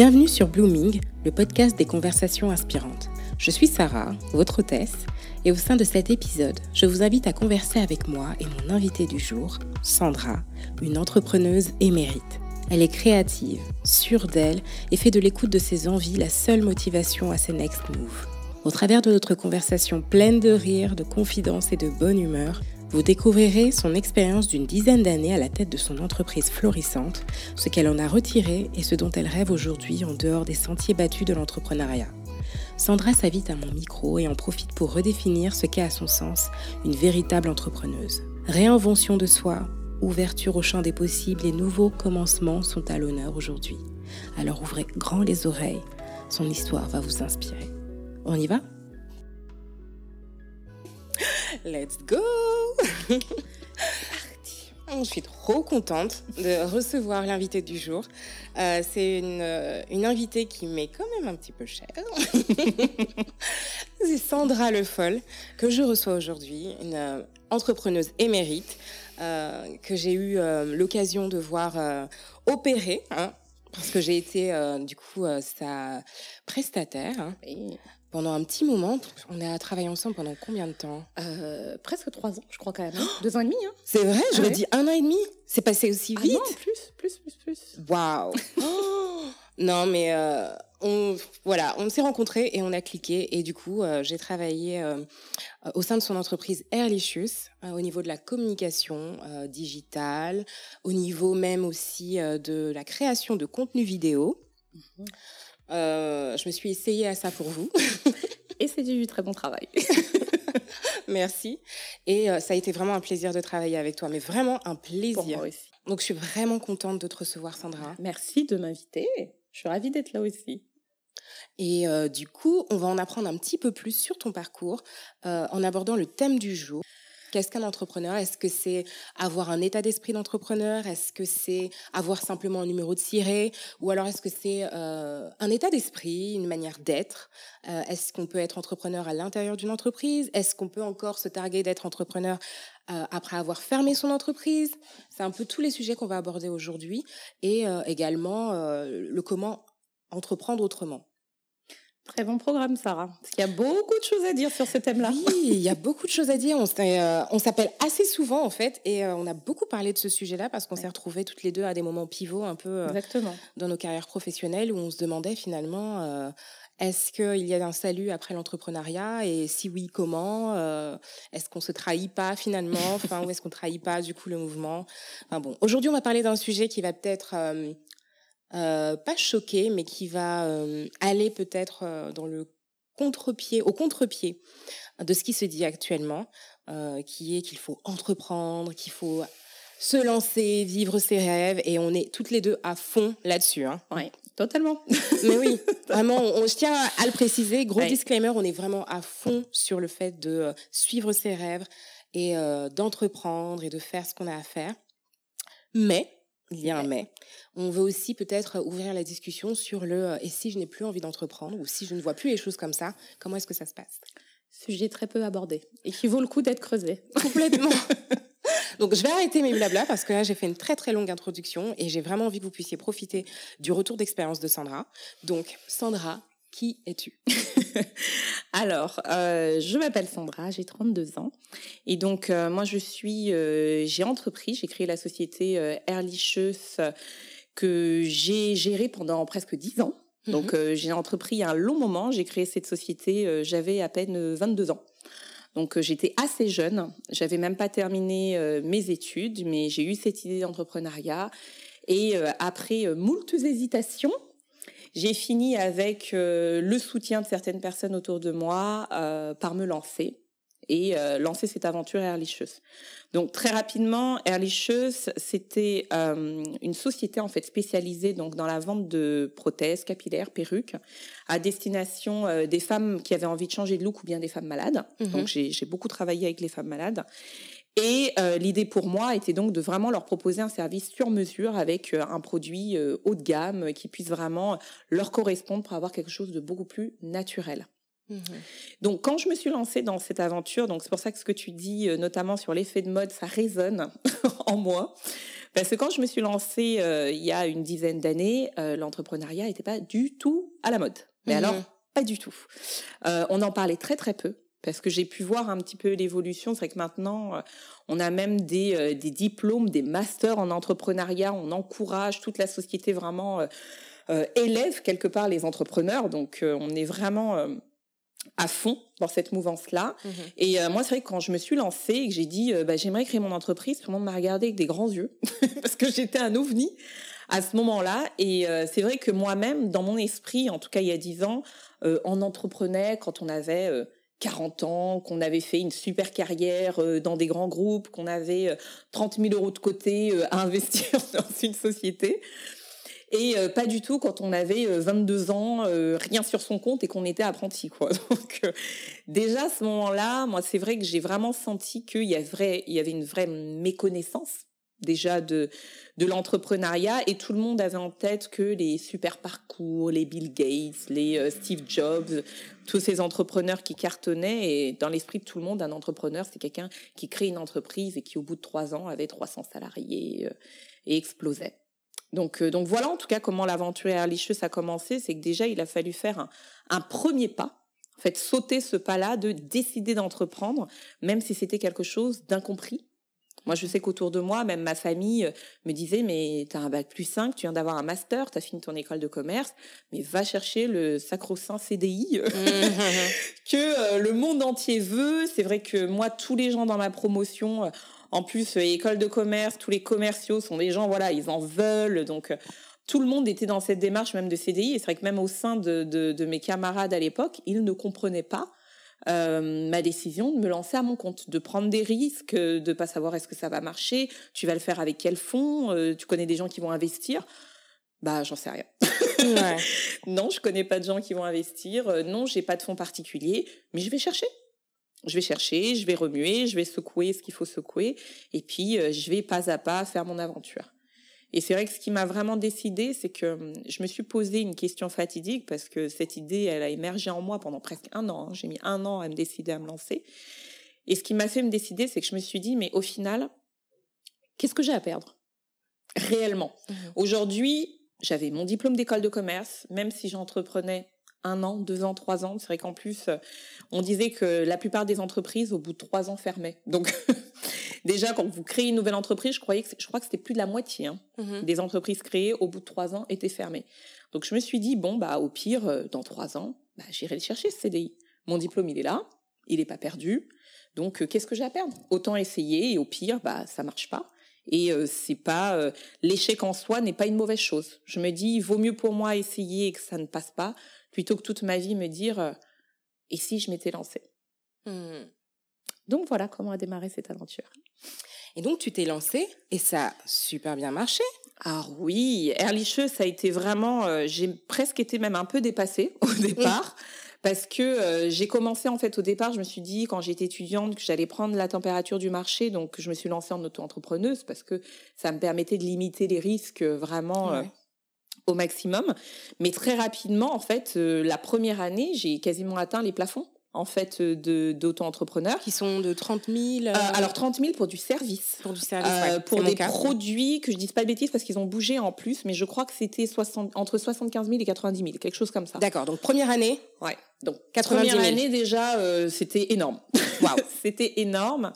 Bienvenue sur Blooming, le podcast des conversations inspirantes. Je suis Sarah, votre hôtesse, et au sein de cet épisode, je vous invite à converser avec moi et mon invité du jour, Sandra, une entrepreneuse émérite. Elle est créative, sûre d'elle et fait de l'écoute de ses envies la seule motivation à ses next moves. Au travers de notre conversation pleine de rire, de confidence et de bonne humeur, vous découvrirez son expérience d'une dizaine d'années à la tête de son entreprise florissante, ce qu'elle en a retiré et ce dont elle rêve aujourd'hui en dehors des sentiers battus de l'entrepreneuriat. Sandra s'invite à mon micro et en profite pour redéfinir ce qu'est à son sens une véritable entrepreneuse. Réinvention de soi, ouverture au champ des possibles et nouveaux commencements sont à l'honneur aujourd'hui. Alors ouvrez grand les oreilles, son histoire va vous inspirer. On y va? Let's go Je suis trop contente de recevoir l'invité du jour. Euh, c'est une, euh, une, invitée qui m'est quand même un petit peu chère. c'est Sandra Le Foll que je reçois aujourd'hui, une euh, entrepreneuse émérite que j'ai eu l'occasion de voir opérer. Hein, parce que j'ai été du coup sa prestataire. Hein pendant un petit moment. On a travaillé ensemble pendant combien de temps? Euh, Presque trois ans, je crois quand même. Hein. Deux ans et demi. Hein. C'est vrai? J'aurais dit un an et demi? C'est passé aussi ah vite non, plus, plus, plus, plus. Waouh Non, mais euh, on, voilà, on s'est rencontrés et on a cliqué. Et du coup, euh, j'ai travaillé au sein de son entreprise Airlicious, au niveau de la communication digitale, au niveau même aussi de la création de contenu vidéo. Mhm. Euh, je me suis essayée à ça pour vous. Et c'est du très bon travail. Merci. Et euh, ça a été vraiment un plaisir de travailler avec toi, mais vraiment un plaisir. Pour moi aussi. Donc je suis vraiment contente de te recevoir, Sandra. Merci de m'inviter. Je suis ravie d'être là aussi. Et euh, du coup, on va en apprendre un petit peu plus sur ton parcours en abordant le thème du jour. Qu'est-ce qu'un entrepreneur? Est-ce que c'est avoir un état d'esprit d'entrepreneur? Est-ce que c'est avoir simplement un numéro de ciré? Ou alors est-ce que c'est euh, un état d'esprit, une manière d'être? Euh, Est-ce qu'on peut être entrepreneur à l'intérieur d'une entreprise? Est-ce qu'on peut encore se targuer d'être entrepreneur euh, après avoir fermé son entreprise? C'est un peu tous les sujets qu'on va aborder aujourd'hui. Et également le comment entreprendre autrement. Très bon programme, Sarah. Parce qu'il y a beaucoup de choses à dire sur ce thème-là. Oui, il y a beaucoup de choses à dire. On euh, s'appelle assez souvent, en fait, et euh, on a beaucoup parlé de ce sujet-là parce qu'on s'est retrouvés toutes les deux à des moments pivots un peu euh, Exactement. dans nos carrières professionnelles où on se demandait finalement est-ce qu'il y a un salut après l'entrepreneuriat et si oui, comment Est-ce qu'on se trahit pas finalement? Enfin, ou est-ce qu'on trahit pas du coup le mouvement? Enfin bon, aujourd'hui, on va parler d'un sujet qui va peut-être euh, pas choqué, mais qui va euh, aller peut-être euh, dans le contre-pied, au contre-pied de ce qui se dit actuellement, qui est qu'il faut entreprendre, qu'il faut se lancer, vivre ses rêves, et on est toutes les deux à fond là-dessus. Hein. Oui, totalement. Mais oui, vraiment, on, je tiens à, le préciser. Gros disclaimer, on est vraiment à fond sur le fait de suivre ses rêves et d'entreprendre et de faire ce qu'on a à faire. Mais il y a un mais. On veut aussi peut-être ouvrir la discussion sur le euh, et si je n'ai plus envie d'entreprendre ou si je ne vois plus les choses comme ça, comment est-ce que ça se passe? Sujet très peu abordé et qui vaut le coup d'être creusé. Complètement. Donc je vais arrêter mes blabla parce que là j'ai fait une très très longue introduction et j'ai vraiment envie que vous puissiez profiter du retour d'expérience de Sandra. Donc Sandra, qui es-tu Alors, euh, je m'appelle Sandra, j'ai 32 ans. Et donc, euh, moi, je suis, euh, j'ai entrepris, j'ai créé la société Erlicheus que j'ai gérée pendant presque 10 ans. Mhm. Donc, j'ai entrepris un long moment. J'ai créé cette société, j'avais à peine 22 ans. Donc, j'étais assez jeune. J'avais même pas terminé mes études, mais j'ai eu cette idée d'entrepreneuriat. Et après moult hésitations, j'ai fini avec euh, le soutien de certaines personnes autour de moi euh, par me lancer et euh, lancer cette aventure Earlicious. Donc très rapidement, Earlicious, c'était une société en fait spécialisée donc dans la vente de prothèses capillaires, perruques, à destination des femmes qui avaient envie de changer de look ou bien des femmes malades. Mhm. Donc j'ai beaucoup travaillé avec les femmes malades. Et euh, l'idée pour moi était donc de vraiment leur proposer un service sur mesure avec euh, un produit euh, haut de gamme qui puisse vraiment leur correspondre pour avoir quelque chose de beaucoup plus naturel. Mhm. Donc, quand je me suis lancée dans cette aventure, donc c'est pour ça que ce que tu dis, notamment sur l'effet de mode, ça résonne en moi. Parce que quand je me suis lancée il y a une dizaine d'années, l'entrepreneuriat n'était pas du tout à la mode. Mais mhm. alors, pas du tout. on en parlait très très peu parce que j'ai pu voir un petit peu l'évolution. C'est vrai que maintenant, on a même des, des, diplômes, des masters en entrepreneuriat. On encourage toute la société vraiment élève quelque part les entrepreneurs. Donc, on est vraiment à fond dans cette mouvance-là. Mhm. Et euh, moi, c'est vrai que quand je me suis lancée et que j'ai dit, euh, bah, j'aimerais créer mon entreprise, tout le monde m'a regardé avec des grands yeux parce que j'étais un ovni à ce moment-là. Et euh, c'est vrai que moi-même, dans mon esprit, en tout cas il y a dix ans, on entreprenait quand on avait 40 ans, qu'on avait fait une super carrière dans des grands groupes, qu'on avait 30 000 euros de côté à investir dans une société et euh, pas du tout quand on avait 22 euh, ans, euh, rien sur son compte et qu'on était apprenti quoi. Donc déjà à ce moment-là, moi c'est vrai que j'ai vraiment senti qu'il y avait y avait une vraie méconnaissance déjà de de l'entrepreneuriat et tout le monde avait en tête que les super parcours, les Bill Gates, les Steve Jobs, tous ces entrepreneurs qui cartonnaient et dans l'esprit de tout le monde, un entrepreneur c'est quelqu'un qui crée une entreprise et qui au bout de trois ans avait 300 salariés et explosait. Donc, euh, donc voilà en tout cas comment l'aventure Erlicheuse a commencé. C'est que déjà, il a fallu faire un, premier pas, en fait, sauter ce pas-là de décider d'entreprendre, même si c'était quelque chose d'incompris. Moi, je sais qu'autour de moi, même ma famille euh, me disait, mais tu as un bac plus 5, tu viens d'avoir un master, tu as fini ton école de commerce, mais va chercher le sacro-saint CDI que euh, le monde entier veut. C'est vrai que moi, tous les gens dans ma promotion en plus, euh, école de commerce, tous les commerciaux sont des gens, voilà, ils en veulent. Donc, euh, tout le monde était dans cette démarche même de CDI. Et c'est vrai que même au sein de, mes camarades à l'époque, ils ne comprenaient pas euh, ma décision de me lancer à mon compte, de prendre des risques, de pas savoir est-ce que ça va marcher, tu vas le faire avec quel fonds, tu connais des gens qui vont investir? Bah, j'en sais rien. non, je connais pas de gens qui vont investir. non, j'ai pas de fonds particulier, mais je vais chercher. Je vais chercher, je vais remuer, je vais secouer ce qu'il faut secouer, et puis euh, je vais pas à pas faire mon aventure. Et c'est vrai que ce qui m'a vraiment décidé, c'est que hum, je me suis posé une question fatidique parce que cette idée, elle a émergé en moi pendant presque un an. Hein. J'ai mis un an à me décider à me lancer. Et ce qui m'a fait me décider, c'est que je me suis dit, mais au final, qu'est-ce que j'ai à perdre? Réellement. Mmh Aujourd'hui, j'avais mon diplôme d'école de commerce, même si j'entreprenais un an, deux ans, trois ans. C'est vrai qu'en plus, euh, on disait que la plupart des entreprises, au bout de trois ans, fermaient. Donc, déjà, quand vous créez une nouvelle entreprise, je, croyais que je crois que c'était plus de la moitié hein, mmh des entreprises créées, au bout de trois ans, étaient fermées. Donc, je me suis dit, bon, bah, au pire, euh, dans trois ans, bah, j'irai le chercher, ce CDI. Mon diplôme, il est là, il n'est pas perdu. Donc, euh, qu'est-ce que j'ai à perdre? Autant essayer, et au pire, bah, ça marche pas. Et c'est pas l'échec en soi n'est pas une mauvaise chose. Je me dis, il vaut mieux pour moi essayer et que ça ne passe pas plutôt que toute ma vie me dire euh, et si je m'étais lancée? Mmh. Donc voilà comment a démarré cette aventure. Et donc tu t'es lancée et ça a super bien marché. Ah oui, Erlicheux, ça a été vraiment, euh, j'ai presque été même un peu dépassée au départ. Parce que euh, j'ai commencé en fait au départ, je me suis dit quand j'étais étudiante que j'allais prendre la température du marché, donc je me suis lancée en auto-entrepreneuse parce que ça me permettait de limiter les risques vraiment au maximum. Mais très rapidement, en fait, euh, la première année, j'ai quasiment atteint les plafonds en fait de d'auto-entrepreneurs. Qui sont de 30 000 euh, euh, alors 30 000 pour du service. Pour du service pour des produits que je dise pas de bêtises parce qu'ils ont bougé en plus mais je crois que c'était entre 75 000 et 90 000 quelque chose comme ça. D'accord donc première année. Ouais donc 90 première année déjà c'était énorme. Waouh. C'était énorme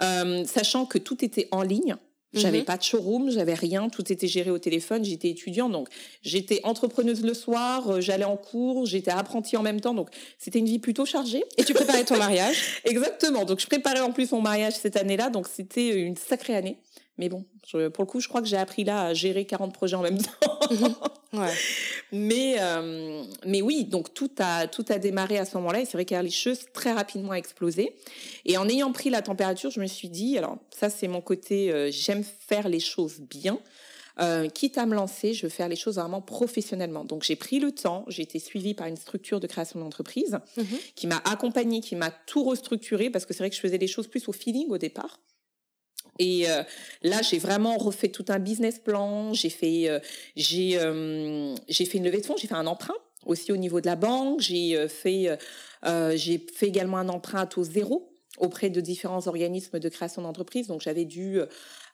sachant que tout était en ligne j'avais mhm. pas de showroom, j'avais rien, tout était géré au téléphone. J'étais étudiante, donc j'étais entrepreneuse le soir, euh, j'allais en cours, j'étais apprentie en même temps, donc c'était une vie plutôt chargée. Et tu préparais ton mariage? Exactement. Donc je préparais en plus mon mariage cette année-là, donc c'était une sacrée année. Mais bon, pour le coup, je crois que j'ai appris là à gérer 40 projets en même temps. Mhm. ouais. Mais, euh, mais oui, donc tout a, tout a démarré à ce moment-là. Et c'est vrai qu'Erlicheuse très rapidement a explosé. Et en ayant pris la température, je me suis dit, alors ça c'est mon côté, euh, j'aime faire les choses bien. Euh, quitte à me lancer, je veux faire les choses vraiment professionnellement. Donc j'ai pris le temps, j'ai été suivie par une structure de création d'entreprise mhm. qui m'a accompagnée, qui m'a tout restructuré parce que c'est vrai que je faisais les choses plus au feeling au départ. Et euh, là, j'ai vraiment refait tout un business plan. J'ai fait, euh, j'ai, euh, j'ai fait une levée de fonds. J'ai fait un emprunt aussi au niveau de la banque. J'ai fait, j'ai fait également un emprunt à taux zéro auprès de différents organismes de création d'entreprise. Donc j'avais dû,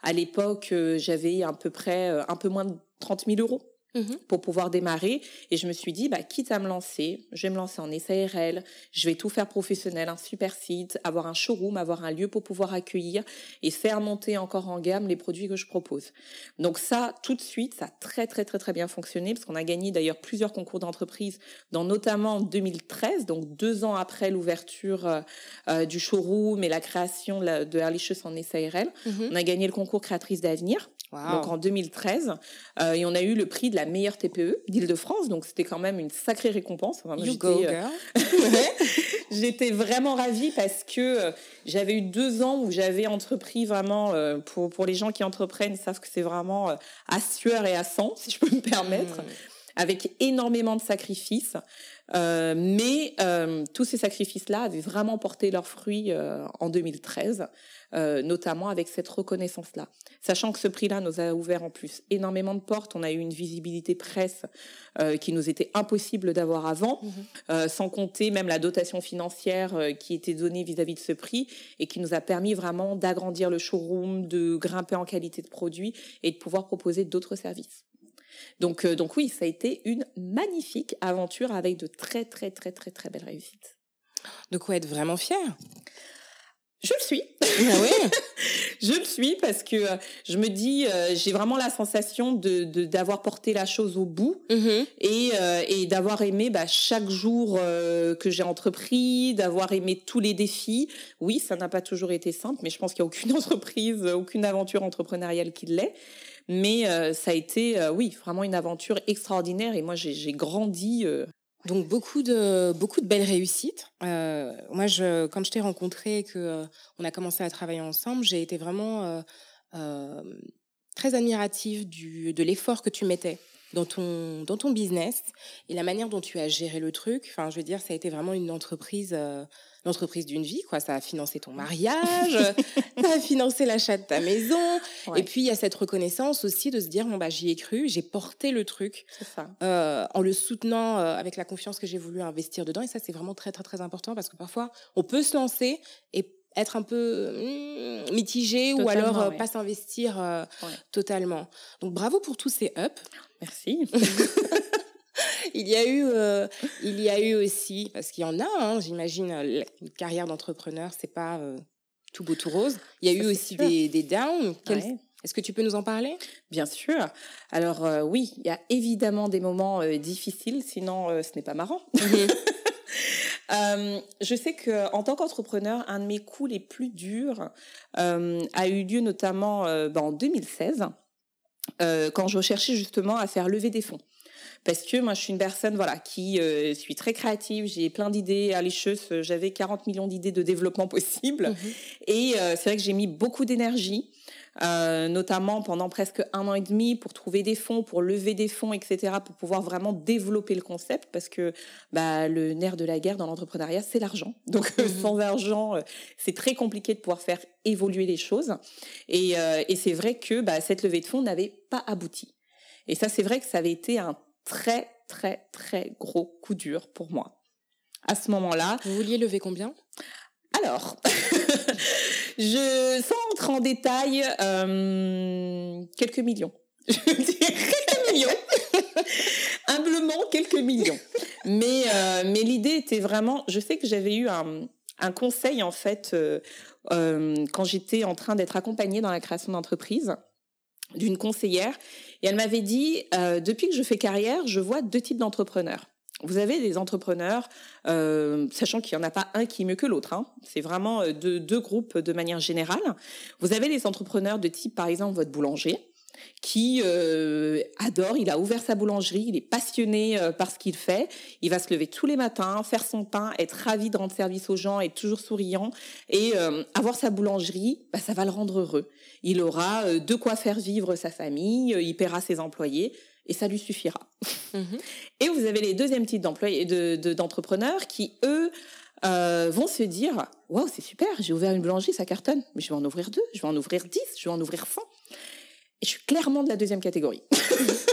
à l'époque, j'avais à peu près un peu moins de 30 000 euros Mmh pour pouvoir démarrer. Et je me suis dit, bah, quitte à me lancer, je vais me lancer en SARL, je vais tout faire professionnel, un super site, avoir un showroom, avoir un lieu pour pouvoir accueillir et faire monter encore en gamme les produits que je propose. Donc ça, tout de suite, ça a très très très très bien fonctionné parce qu'on a gagné d'ailleurs plusieurs concours d'entreprise, dans notamment 2013, donc deux ans après l'ouverture euh, euh, du showroom et la création de Earlicious en SARL. Mmh On a gagné le concours créatrice d'avenir donc en 2013. Euh, et on a eu le prix de la meilleure TPE d'Île-de-France, donc c'était quand même une sacrée récompense. Euh, j'étais vraiment ravie parce que euh, j'avais eu deux ans où j'avais entrepris vraiment, pour, pour les gens qui entreprennent, savent que c'est vraiment à sueur et à sang, si je peux me permettre. Hmm. avec énormément de sacrifices. Mais tous ces sacrifices-là avaient vraiment porté leurs fruits en 2013. Euh, notamment avec cette reconnaissance-là. Sachant que ce prix-là nous a ouvert en plus énormément de portes, on a eu une visibilité presse euh, qui nous était impossible d'avoir avant, euh, sans compter même la dotation financière qui était donnée vis-à-vis de ce prix et qui nous a permis vraiment d'agrandir le showroom, de grimper en qualité de produit et de pouvoir proposer d'autres services. Donc, donc oui, ça a été une magnifique aventure avec de très très très très très belles réussites. De quoi être vraiment fier je le suis. Ah oui. je le suis parce que euh, je me dis, euh, j'ai vraiment la sensation de d'avoir porté la chose au bout mm-hmm. et, euh, et d'avoir aimé bah, chaque jour que j'ai entrepris, d'avoir aimé tous les défis. Oui, ça n'a pas toujours été simple, mais je pense qu'il n'y a aucune entreprise, aucune aventure entrepreneuriale qui l'est. Mais ça a été, oui, vraiment une aventure extraordinaire et moi j'ai grandi donc beaucoup de beaucoup de belles réussites. Euh, moi, quand je t'ai rencontré que euh, on a commencé à travailler ensemble, j'ai été vraiment euh, euh très admirative du, de l'effort que tu mettais dans ton dans ton business et la manière dont tu as géré le truc. Enfin, je veux dire, ça a été vraiment une entreprise l'entreprise d'une vie, quoi. Ça a financé ton mariage, ça a financé l'achat de ta maison. Et puis, il y a cette reconnaissance aussi de se dire, bon, bah, j'y ai cru, j'ai porté le truc euh, en le soutenant euh, avec la confiance que j'ai voulu investir dedans. Et ça, c'est vraiment très, très, très important parce que parfois, on peut se lancer et être un peu hmm, mitigé ou alors euh, pas s'investir totalement. Donc bravo pour tous ces ups. Merci. il y a eu, euh, il y a eu aussi, parce qu'il y en a, hein, j'imagine, euh, une carrière d'entrepreneur, c'est pas euh, tout beau tout rose. Il y a eu aussi des, des, downs. Est-ce que tu peux nous en parler? Bien sûr. Alors oui, il y a évidemment des moments difficiles, sinon ce n'est pas marrant. Mhm. je sais que en tant qu'entrepreneur, un de mes coups les plus durs a eu lieu notamment bah, en 2016, quand je recherchais justement à faire lever des fonds parce que moi je suis une personne voilà qui euh, suis très créative, j'ai plein d'idées allécheuses, j'avais 40 millions d'idées de développement possibles mhm. et euh, c'est vrai que j'ai mis beaucoup d'énergie euh, notamment pendant presque un an et demi pour trouver des fonds, pour lever des fonds, etc., pour pouvoir vraiment développer le concept, parce que bah, le nerf de la guerre dans l'entrepreneuriat, c'est l'argent. Donc mhm. sans argent, c'est très compliqué de pouvoir faire évoluer les choses. Et, et c'est vrai que bah, cette levée de fonds n'avait pas abouti. Et ça, c'est vrai que ça avait été un très, très, très gros coup dur pour moi. À ce moment-là. Vous vouliez lever combien? Alors, je, sans entrer en détail, euh, quelques millions. Je dirais quelques millions. Humblement, quelques millions. Mais, euh, mais l'idée était vraiment, je sais que j'avais eu un, un conseil, en fait, euh, quand j'étais en train d'être accompagnée dans la création d'entreprise d'une conseillère et elle m'avait dit, euh, depuis que je fais carrière, je vois deux types d'entrepreneurs. Vous avez des entrepreneurs, euh, sachant qu'il n'y en a pas un qui est mieux que l'autre. Hein. C'est vraiment euh, deux, groupes de manière générale. Vous avez les entrepreneurs de type, par exemple, votre boulanger, qui adore, il a ouvert sa boulangerie, il est passionné par ce qu'il fait, il va se lever tous les matins, faire son pain, être ravi de rendre service aux gens, être toujours souriant et avoir sa boulangerie, bah, ça va le rendre heureux. Il aura de quoi faire vivre sa famille, il paiera ses employés et ça lui suffira. Mhm. Et vous avez les deuxièmes types d'employés, d'entrepreneurs qui eux vont se dire waouh c'est super, j'ai ouvert une boulangerie, ça cartonne, mais je vais en ouvrir deux, je vais en ouvrir dix, je vais en ouvrir cent. Et je suis clairement de la deuxième catégorie.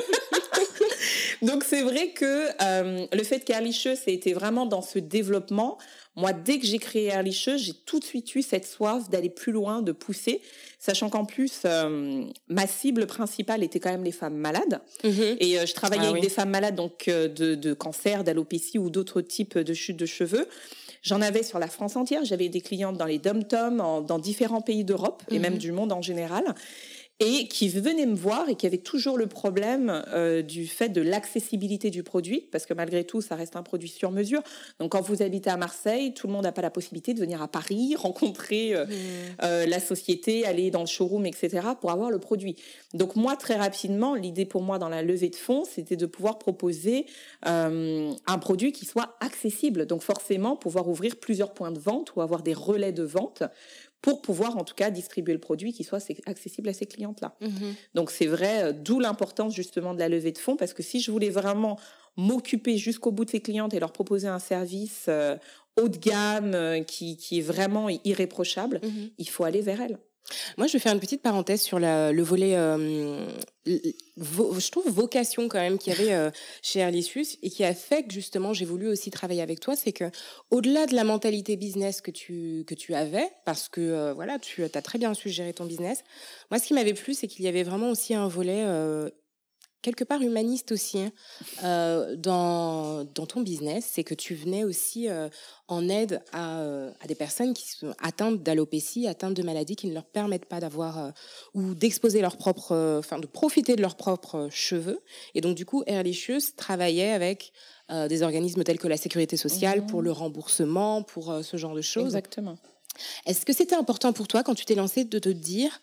Donc c'est vrai que euh, le fait qu'Airlicheuse ait été vraiment dans ce développement, moi dès que j'ai créé Airlicheuse, j'ai tout de suite eu cette soif d'aller plus loin, de pousser, sachant qu'en plus euh, ma cible principale était quand même les femmes malades Mhm. et euh, je travaillais Ah avec oui. des femmes malades donc de, de cancer, d'alopécie ou d'autres types de chutes de cheveux. J'en avais sur la France entière. J'avais des clientes dans les dom-toms, dans différents pays d'Europe et Mhm. même du monde en général, et qui venaient me voir et qui avaient toujours le problème euh, du fait de l'accessibilité du produit, parce que malgré tout, ça reste un produit sur mesure. Donc, quand vous habitez à Marseille, tout le monde n'a pas la possibilité de venir à Paris, rencontrer euh, euh, la société, aller dans le showroom, etc., pour avoir le produit. Donc moi, très rapidement, l'idée pour moi dans la levée de fonds, c'était de pouvoir proposer un produit qui soit accessible. Donc forcément, pouvoir ouvrir plusieurs points de vente ou avoir des relais de vente pour pouvoir en tout cas distribuer le produit qui soit accessible à ces clientes-là. Mhm. Donc c'est vrai, euh, d'où l'importance justement de la levée de fonds, parce que si je voulais vraiment m'occuper jusqu'au bout de ces clientes et leur proposer un service euh, haut de gamme euh, qui, qui est vraiment irréprochable, Mhm. il faut aller vers elles. Moi, je vais faire une petite parenthèse sur le volet, euh, je trouve, vocation quand même qu'il y avait euh, chez Erlicius et qui a fait que justement j'ai voulu aussi travailler avec toi. C'est que au-delà de la mentalité business que tu, que tu avais, parce que euh, voilà, tu as très bien su gérer ton business, moi, ce qui m'avait plu, c'est qu'il y avait vraiment aussi un volet. Quelque part humaniste aussi hein, euh, dans, dans ton business, c'est que tu venais aussi euh, en aide à, euh, à des personnes qui sont atteintes d'alopécie, atteintes de maladies qui ne leur permettent pas d'avoir euh, ou d'exposer leurs propres, euh, enfin de profiter de leurs propres cheveux. Et donc du coup, Airlicious travaillait avec des organismes tels que la sécurité sociale Mhm. pour le remboursement, pour ce genre de choses. Exactement. Est-ce que c'était important pour toi quand tu t'es lancé de te dire,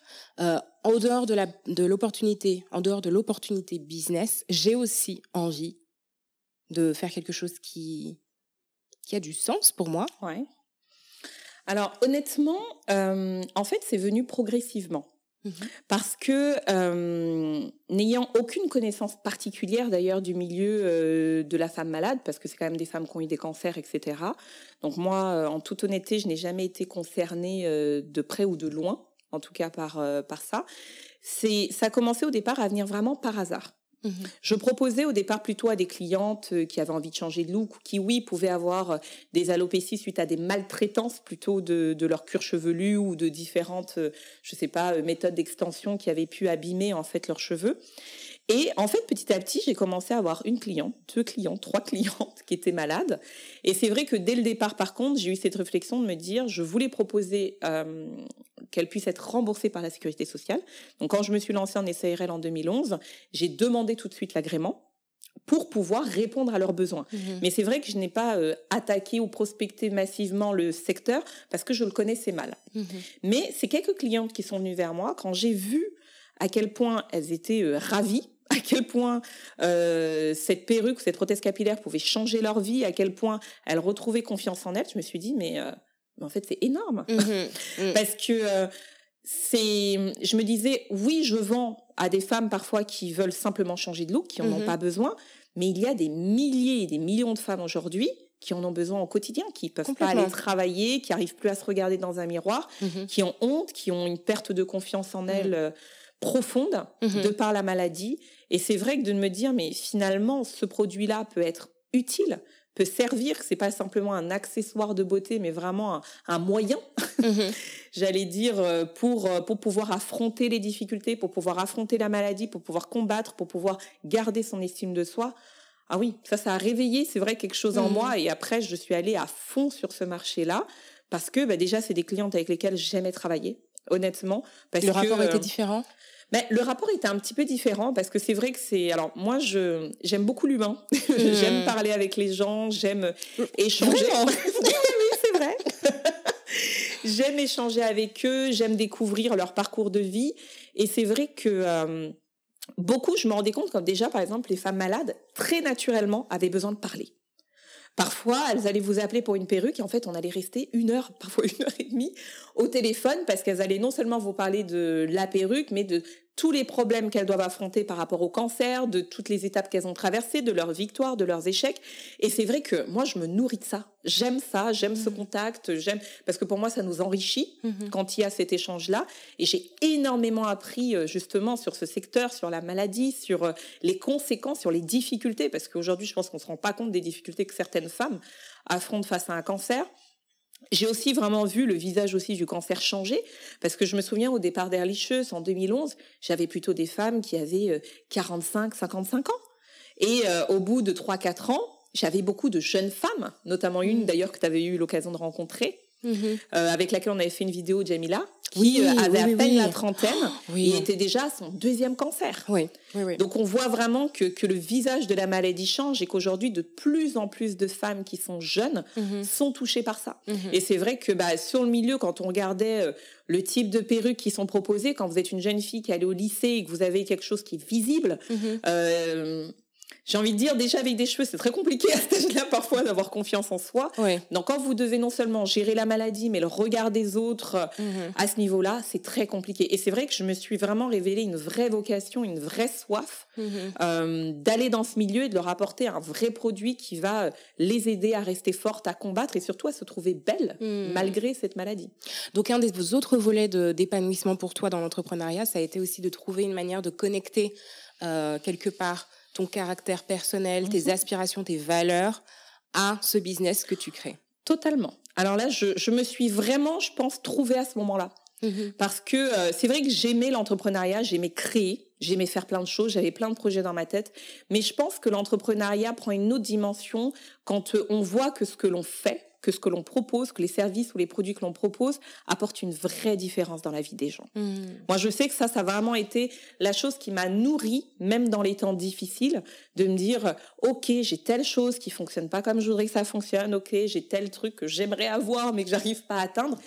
en dehors de la de l'opportunité, en dehors de l'opportunité business, j'ai aussi envie de faire quelque chose qui qui a du sens pour moi. Ouais. Alors honnêtement, euh, en fait, c'est venu progressivement. Mhm. Parce que euh, n'ayant aucune connaissance particulière d'ailleurs du milieu euh, de la femme malade, parce que c'est quand même des femmes qui ont eu des cancers, etc. Donc moi, en toute honnêteté, je n'ai jamais été concernée de près ou de loin, en tout cas par euh, par ça. C'est ça a commencé au départ à venir vraiment par hasard. Je proposais au départ plutôt à des clientes euh, qui avaient envie de changer de look, qui, oui, pouvaient avoir euh, des alopécies suite à des maltraitances plutôt de, de leur cuir chevelu ou de différentes, je sais pas, méthodes d'extension qui avaient pu abîmer en fait leurs cheveux. Et en fait, petit à petit, j'ai commencé à avoir une cliente, deux clients, trois clientes qui étaient malades. Et c'est vrai que dès le départ, par contre, j'ai eu cette réflexion de me dire, je voulais proposer euh, qu'elle puisse être remboursée par la sécurité sociale. Donc, quand je me suis lancée en SARL en 2011, j'ai demandé tout de suite l'agrément pour pouvoir répondre à leurs besoins. Mais c'est vrai que je n'ai pas euh, attaqué ou prospecté massivement le secteur parce que je le connaissais mal. Mais c'est quelques clientes qui sont venues vers moi quand j'ai vu à quel point elles étaient euh, ravies, à quel point euh, cette perruque, cette prothèse capillaire pouvait changer leur vie, à quel point elles retrouvaient confiance en elles. Je me suis dit, mais, euh, mais en fait, c'est énorme. Mhm. Parce que euh, c'est, je me disais, oui, je vends à des femmes parfois qui veulent simplement changer de look, qui en ont Mhm. pas besoin, mais il y a des milliers et des millions de femmes aujourd'hui qui en ont besoin au quotidien, qui peuvent pas aller travailler, qui arrivent plus à se regarder dans un miroir, qui ont honte, qui ont une perte de confiance en elles profonde de par la maladie. Et c'est vrai que de me dire, mais finalement, ce produit-là peut être utile, peut servir, que c'est pas simplement un accessoire de beauté, mais vraiment un, un moyen Mhm. j'allais dire, euh, pour, euh, pour pouvoir affronter les difficultés, pour pouvoir affronter la maladie, pour pouvoir combattre, pour pouvoir garder son estime de soi. Ah oui, ça, ça a réveillé, c'est vrai, quelque chose en Mhm. moi. Et après, je suis allée à fond sur ce marché-là parce que bah, déjà, c'est des clientes avec lesquelles j'aimais travailler, honnêtement. Parce Le rapport euh, était différent? Ben, le rapport était un petit peu différent parce que c'est vrai que c'est. Alors, moi, je j'aime beaucoup l'humain. j'aime parler avec les gens, j'aime échanger. Oui, oui, oui, c'est vrai. j'aime échanger avec eux, j'aime découvrir leur parcours de vie. Et c'est vrai que euh, beaucoup, je me rendais compte que déjà, par exemple, les femmes malades, très naturellement, avaient besoin de parler. Parfois, elles allaient vous appeler pour une perruque et en fait, on allait rester une heure, parfois une heure et demie au téléphone parce qu'elles allaient non seulement vous parler de la perruque, mais de tous les problèmes qu'elles doivent affronter par rapport au cancer, de toutes les étapes qu'elles ont traversées, de leurs victoires, de leurs échecs. Et c'est vrai que moi, je me nourris de ça. J'aime ça, j'aime ce mmh. contact, j'aime parce que pour moi, ça nous enrichit mmh quand il y a cet échange-là. Et j'ai énormément appris euh, justement sur ce secteur, sur la maladie, sur euh, les conséquences, sur les difficultés, parce qu'aujourd'hui, je pense qu'on se rend pas compte des difficultés que certaines femmes affrontent face à un cancer. J'ai aussi vraiment vu le visage aussi du cancer changer, parce que je me souviens au départ d'Erlicheuse en 2011, j'avais plutôt des femmes qui avaient 45, euh, 55 ans. Et euh, au bout de 3-4 ans, j'avais beaucoup de jeunes femmes, notamment une mmh. d'ailleurs que tu avais eu l'occasion de rencontrer, mmh euh, avec laquelle on avait fait une vidéo, Jamila, qui euh, avait à peine la trentaine et était déjà à son deuxième cancer. Donc on voit vraiment que, que, le visage de la maladie change et qu'aujourd'hui de plus en plus de femmes qui sont jeunes mhm. sont touchées par ça. Mhm. Et c'est vrai que bah, sur le milieu, quand on regardait euh, le type de perruques qui sont proposées, quand vous êtes une jeune fille qui allait au lycée et que vous avez quelque chose qui est visible, euh, j'ai envie de dire, déjà avec des cheveux, c'est très compliqué à cet âge-là parfois d'avoir confiance en soi. Donc quand vous devez non seulement gérer la maladie, mais le regard des autres mhm. à ce niveau-là, c'est très compliqué. Et c'est vrai que je me suis vraiment révélé une vraie vocation, une vraie soif mhm. euh, d'aller dans ce milieu et de leur apporter un vrai produit qui va les aider à rester fortes, à combattre et surtout à se trouver belles mhm. malgré cette maladie. Donc un des autres volets d'épanouissement pour toi dans l'entrepreneuriat, ça a été aussi de trouver une manière de connecter euh, quelque part ton caractère personnel, tes mhm. aspirations, tes valeurs à ce business que tu crées. Totalement. Alors là, je, me suis vraiment, je pense, trouvée à ce moment-là. Mhm. Parce que euh, c'est vrai que j'aimais l'entrepreneuriat, j'aimais créer, j'aimais faire plein de choses, j'avais plein de projets dans ma tête. Mais je pense que l'entrepreneuriat prend une autre dimension quand euh, on voit que ce que l'on fait, que ce que l'on propose, que les services ou les produits que l'on propose apportent une vraie différence dans la vie des gens. Mmh. Moi, je sais que ça, ça a vraiment été la chose qui m'a nourri, même dans les temps difficiles, de me dire, OK, j'ai telle chose qui fonctionne pas comme je voudrais que ça fonctionne, OK, j'ai tel truc que j'aimerais avoir, mais que j'arrive pas à atteindre.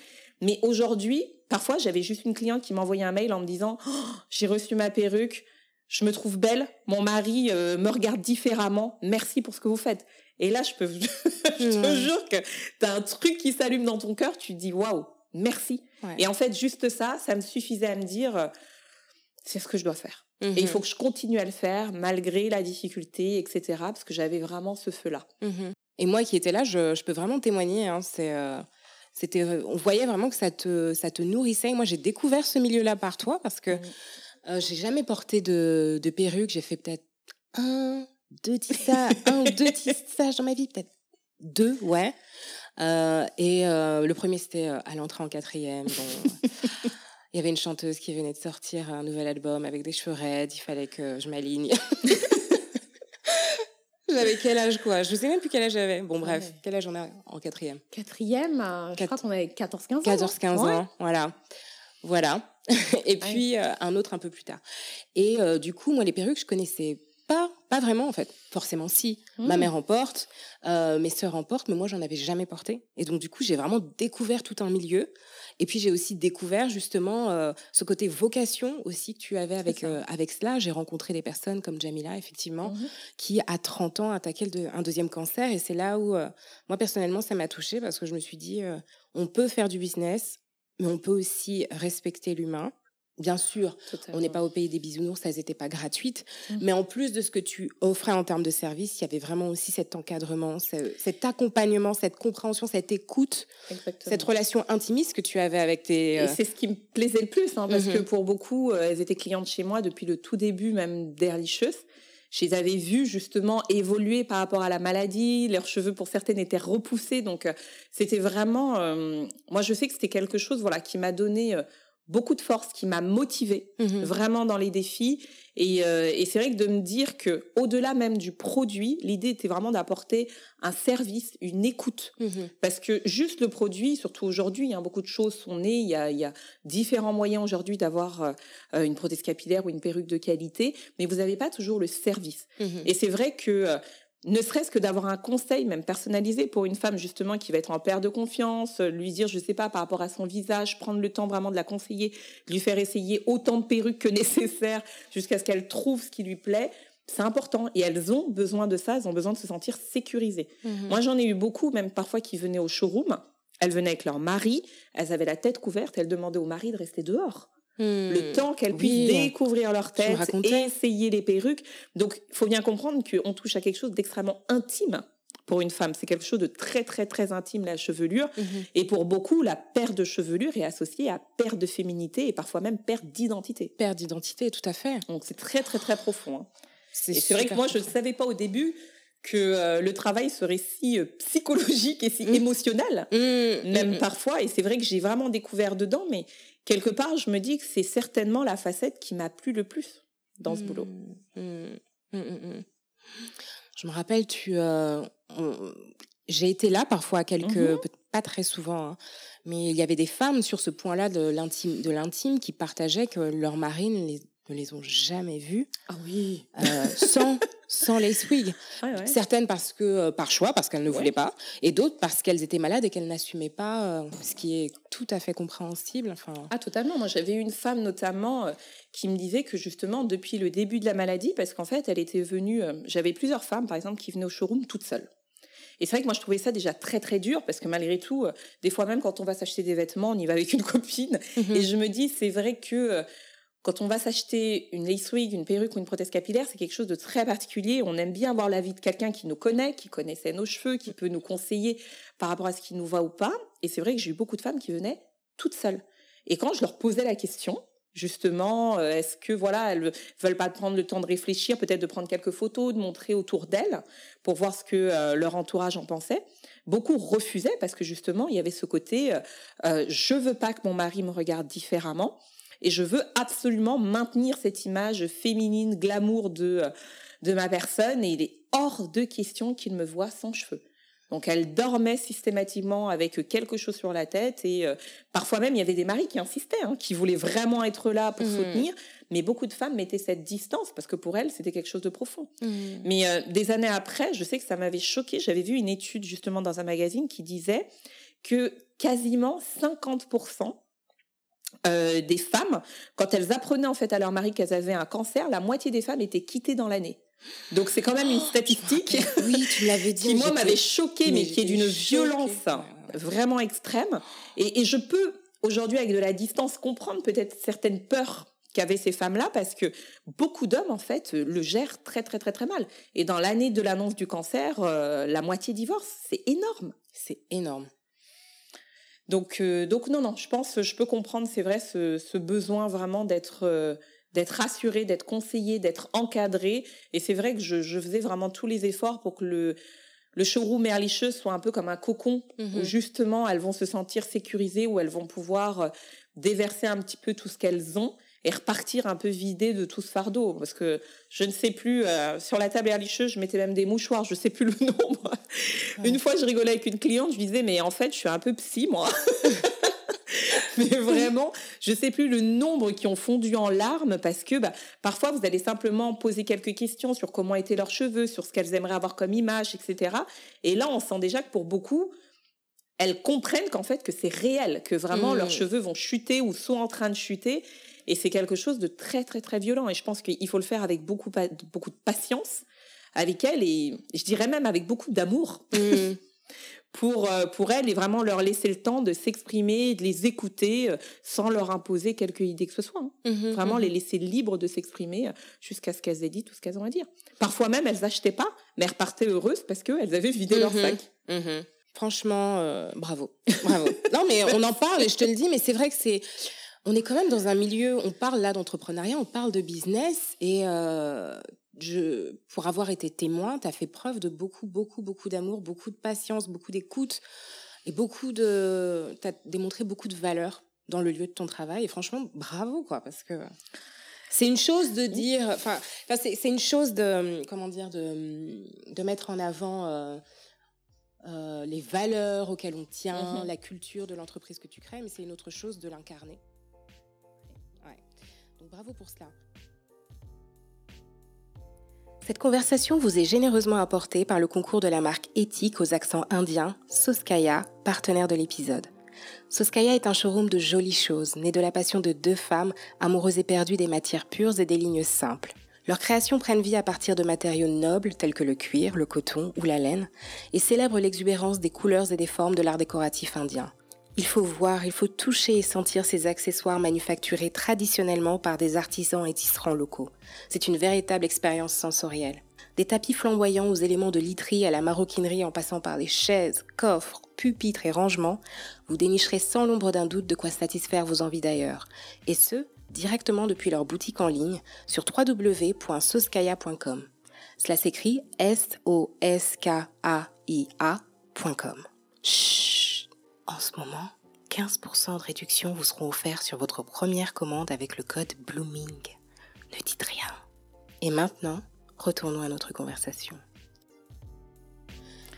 Mais aujourd'hui, parfois, j'avais juste une cliente qui m'envoyait un mail en me disant, oh, j'ai reçu ma perruque, je me trouve belle, mon mari euh, me regarde différemment, merci pour ce que vous faites. Et là, je peux, je te jure que tu as un truc qui s'allume dans ton cœur, tu te dis waouh, merci. Et en fait, juste ça, ça me suffisait à me dire euh, c'est ce que je dois faire. Et il mhm. faut que je continue à le faire malgré la difficulté, etc. Parce que j'avais vraiment ce feu-là. Mhm. Et moi qui étais là, je, peux vraiment témoigner. Hein, c'est, euh, c'était, on voyait vraiment que ça te, ça te nourrissait. moi, j'ai découvert ce milieu-là par toi parce que euh, j'ai jamais porté de, de perruque. J'ai fait peut-être un, deux tissages, un ou deux tissages dans ma vie, peut-être deux, ouais. Euh, et euh, le premier, c'était euh, à l'entrée en quatrième. il y avait une chanteuse qui venait de sortir un nouvel album avec des cheveux raides. Il fallait que je m'aligne. j'avais quel âge, quoi? Je ne sais même plus quel âge j'avais. Bon, bref, quel âge on a en quatrième? Quatrième, je crois qu'on avait 14-15 ans. 14-15 ans, voilà. Voilà. et puis, un autre un peu plus tard. Et du coup, moi, les perruques, je connaissais pas, pas vraiment en fait. Forcément si. Ma mmh. mère en porte, euh, mes sœurs en portent, mais moi j'en avais jamais porté. Et donc du coup j'ai vraiment découvert tout un milieu. Et puis j'ai aussi découvert justement euh, ce côté vocation aussi que tu avais avec euh, avec cela. J'ai rencontré des personnes comme Jamila effectivement, mmh qui à 30 ans attaquaient un deuxième cancer. Et c'est là où moi personnellement ça m'a touchée parce que je me suis dit on peut faire du business, mais on peut aussi respecter l'humain Bien sûr, on n'est pas au pays des bisounours, elles n'étaient pas gratuites. Mmh. Mais en plus de ce que tu offrais en termes de service, il y avait vraiment aussi cet encadrement, cet accompagnement, cette compréhension, cette écoute, cette relation intimiste que tu avais avec tes... Et euh, c'est ce qui me plaisait le plus, hein, parce mmh que pour beaucoup, euh, elles étaient clientes chez moi depuis le tout début même d'Erlicheuse. Je les avais vues justement évoluer par rapport à la maladie. Leurs cheveux, pour certaines, étaient repoussés. Donc, euh, c'était vraiment... moi, je sais que c'était quelque chose voilà, qui m'a donné beaucoup de force, qui m'a motivée mhm. vraiment dans les défis. Euh, et, c'est vrai que de me dire que au-delà même du produit, l'idée était vraiment d'apporter un service, une écoute. Mhm. Parce que juste le produit, surtout aujourd'hui, hein, beaucoup de choses sont nées. Il y a, différents moyens aujourd'hui d'avoir euh, euh, une prothèse capillaire ou une perruque de qualité, mais vous n'avez pas toujours le service. Mhm. Et c'est vrai que ne serait-ce que d'avoir un conseil même personnalisé pour une femme justement qui va être en perte de confiance, euh, lui dire je sais pas par rapport à son visage, prendre le temps vraiment de la conseiller, lui faire essayer autant de perruques que nécessaire jusqu'à ce qu'elle trouve ce qui lui plaît. C'est important et elles ont besoin de ça, elles ont besoin de se sentir sécurisées. Mhm. Moi j'en ai eu beaucoup même parfois qui venaient au showroom, elles venaient avec leur mari, elles avaient la tête couverte, elles demandaient au mari de rester dehors le temps qu'elles puissent découvrir leur tête et essayer les perruques. Donc, il faut bien comprendre qu'on touche à quelque chose d'extrêmement intime pour une femme. C'est quelque chose de très, très, très intime, la chevelure. Mhm. Et pour beaucoup, la perte de chevelure est associée à perte de féminité et parfois même perte d'identité. Perte d'identité, tout à fait. Donc, c'est très, très, très profond. Hein. C'est vrai que moi, je ne savais pas au début que euh, le travail serait si euh, psychologique et si mmh. émotionnel, mmh, même mmh, parfois. Et c'est vrai que j'ai vraiment découvert dedans, mais quelque part, je me dis que c'est certainement la facette qui m'a plu le plus dans ce boulot. Je me rappelle, tu, euh, j'ai été là parfois quelques, pas très souvent, hein, mais il y avait des femmes sur ce point-là de l'intime, de l'intime qui partageaient que leur les ne les ont jamais vues. Ah oui. Sans, sans les swig. Certaines parce que, euh, par choix, parce qu'elles ne voulaient pas, et d'autres parce qu'elles étaient malades et qu'elles n'assumaient pas, euh, ce qui est tout à fait compréhensible. Enfin... Ah, totalement. Moi, j'avais une femme notamment qui me disait que justement, depuis le début de la maladie, parce qu'en fait, elle était venue, j'avais plusieurs femmes, par exemple, qui venaient au showroom toutes seules. Et c'est vrai que moi, je trouvais ça déjà très, très dur parce que malgré tout, des fois même quand on va s'acheter des vêtements, on y va avec une copine. Mhm. Et je me dis, c'est vrai que quand on va s'acheter une lace wig, une perruque ou une prothèse capillaire, c'est quelque chose de très particulier. On aime bien avoir l'avis de quelqu'un qui nous connaît, qui connaissait nos cheveux, qui peut nous conseiller par rapport à ce qui nous va ou pas. Et c'est vrai que j'ai eu beaucoup de femmes qui venaient toutes seules. Et quand je leur posais la question, justement, euh, est-ce que voilà, elles veulent pas prendre le temps de réfléchir, peut-être de prendre quelques photos, de montrer autour d'elles pour voir ce que euh, leur entourage en pensait. Beaucoup refusaient parce que justement, il y avait ce côté euh, euh je veux pas que mon mari me regarde différemment et je veux absolument maintenir cette image féminine, glamour de, euh, de ma personne et il est hors de question qu'il me voit sans cheveux. Donc elle dormait systématiquement avec quelque chose sur la tête et euh, parfois même il y avait des maris qui insistaient, hein, qui voulaient vraiment être là pour mmh. soutenir, mais beaucoup de femmes mettaient cette distance parce que pour elles c'était quelque chose de profond. Mmh. Mais euh, des années après, je sais que ça m'avait choqué. J'avais vu une étude justement dans un magazine qui disait que quasiment 50% euh, des femmes, quand elles apprenaient en fait à leur mari qu'elles avaient un cancer, la moitié des femmes étaient quittées dans l'année. Donc c'est quand même une oh, statistique oui, tu l'avais dit, qui moi m'avait choquée, mais, qui est d'une violence vraiment extrême. Et, je peux aujourd'hui avec de la distance comprendre peut-être certaines peurs qu'avaient ces femmes-là parce que beaucoup d'hommes en fait le gèrent très très très très mal. Et dans l'année de l'annonce du cancer, euh, la moitié divorce, c'est énorme. C'est énorme. Donc, euh, donc non, non, je pense, je peux comprendre, c'est vrai, ce, besoin vraiment d'être euh, d'être rassuré, d'être conseillé, d'être encadré. Et c'est vrai que je, faisais vraiment tous les efforts pour que le, le showroom Merlicheux soit un peu comme un cocon où mmh justement elles vont se sentir sécurisées, où elles vont pouvoir euh, déverser un petit peu tout ce qu'elles ont et repartir un peu vidé de tout ce fardeau. Parce que je ne sais plus, euh, sur la table erlicheuse, je mettais même des mouchoirs, je ne sais plus le nombre. Une fois, je rigolais avec une cliente, je disais, mais en fait, je suis un peu psy, moi. mais vraiment, je ne sais plus le nombre qui ont fondu en larmes parce que bah, parfois, vous allez simplement poser quelques questions sur comment étaient leurs cheveux, sur ce qu'elles aimeraient avoir comme image, etc. Et là, on sent déjà que pour beaucoup, elles comprennent qu'en fait, que c'est réel, que vraiment leurs mmh. cheveux vont chuter ou sont en train de chuter et c'est quelque chose de très, très, très violent. Et je pense qu'il faut le faire avec beaucoup, beaucoup de patience avec elle et je dirais même avec beaucoup d'amour. Mm. pour, euh, pour elles et vraiment leur laisser le temps de s'exprimer, de les écouter euh, sans leur imposer quelque idée que ce soit. Hein. Mm-hmm, vraiment mm-hmm. les laisser libres de s'exprimer euh, jusqu'à ce qu'elles aient dit tout ce qu'elles ont à dire. Parfois même, elles n'achetaient pas, mais elles repartaient heureuses parce qu'elles avaient vidé leur sac. Franchement, bravo. Bravo. non, mais on en parle et je te le dis, mais c'est vrai que c'est on est quand même dans un milieu, on parle là d'entrepreneuriat, on parle de business et euh, je, pour avoir été témoin, tu as fait preuve de beaucoup, beaucoup, beaucoup d'amour, beaucoup de patience, beaucoup d'écoute et beaucoup de, tu as démontré beaucoup de valeur dans le lieu de ton travail et franchement, bravo quoi, parce que c'est une chose de dire, enfin, c'est une chose de, comment dire, de, de mettre en avant. Euh, euh, les valeurs auxquelles on tient, mm-hmm. la culture de l'entreprise que tu crées, mais c'est une autre chose de l'incarner bravo pour cela. Cette conversation vous est généreusement apportée par le concours de la marque éthique aux accents indiens, Soskaya, partenaire de l'épisode. Soskaya est un showroom de jolies choses, né de la passion de deux femmes amoureuses et perdues des matières pures et des lignes simples. Leurs créations prennent vie à partir de matériaux nobles tels que le cuir, le coton ou la laine, et célèbrent l'exubérance des couleurs et des formes de l'art décoratif indien. Il faut voir, il faut toucher et sentir ces accessoires manufacturés traditionnellement par des artisans et tisserands locaux. C'est une véritable expérience sensorielle. Des tapis flamboyants aux éléments de literie à la maroquinerie en passant par les chaises, coffres, pupitres et rangements, vous dénicherez sans l'ombre d'un doute de quoi satisfaire vos envies d'ailleurs. Et ce, directement depuis leur boutique en ligne sur www.soskaya.com. Cela s'écrit S-O-S-K-A-I-A.com. Chut En ce moment, 15% de réduction vous seront offerts sur votre première commande avec le code Blooming. Ne dites rien. Et maintenant, retournons à notre conversation.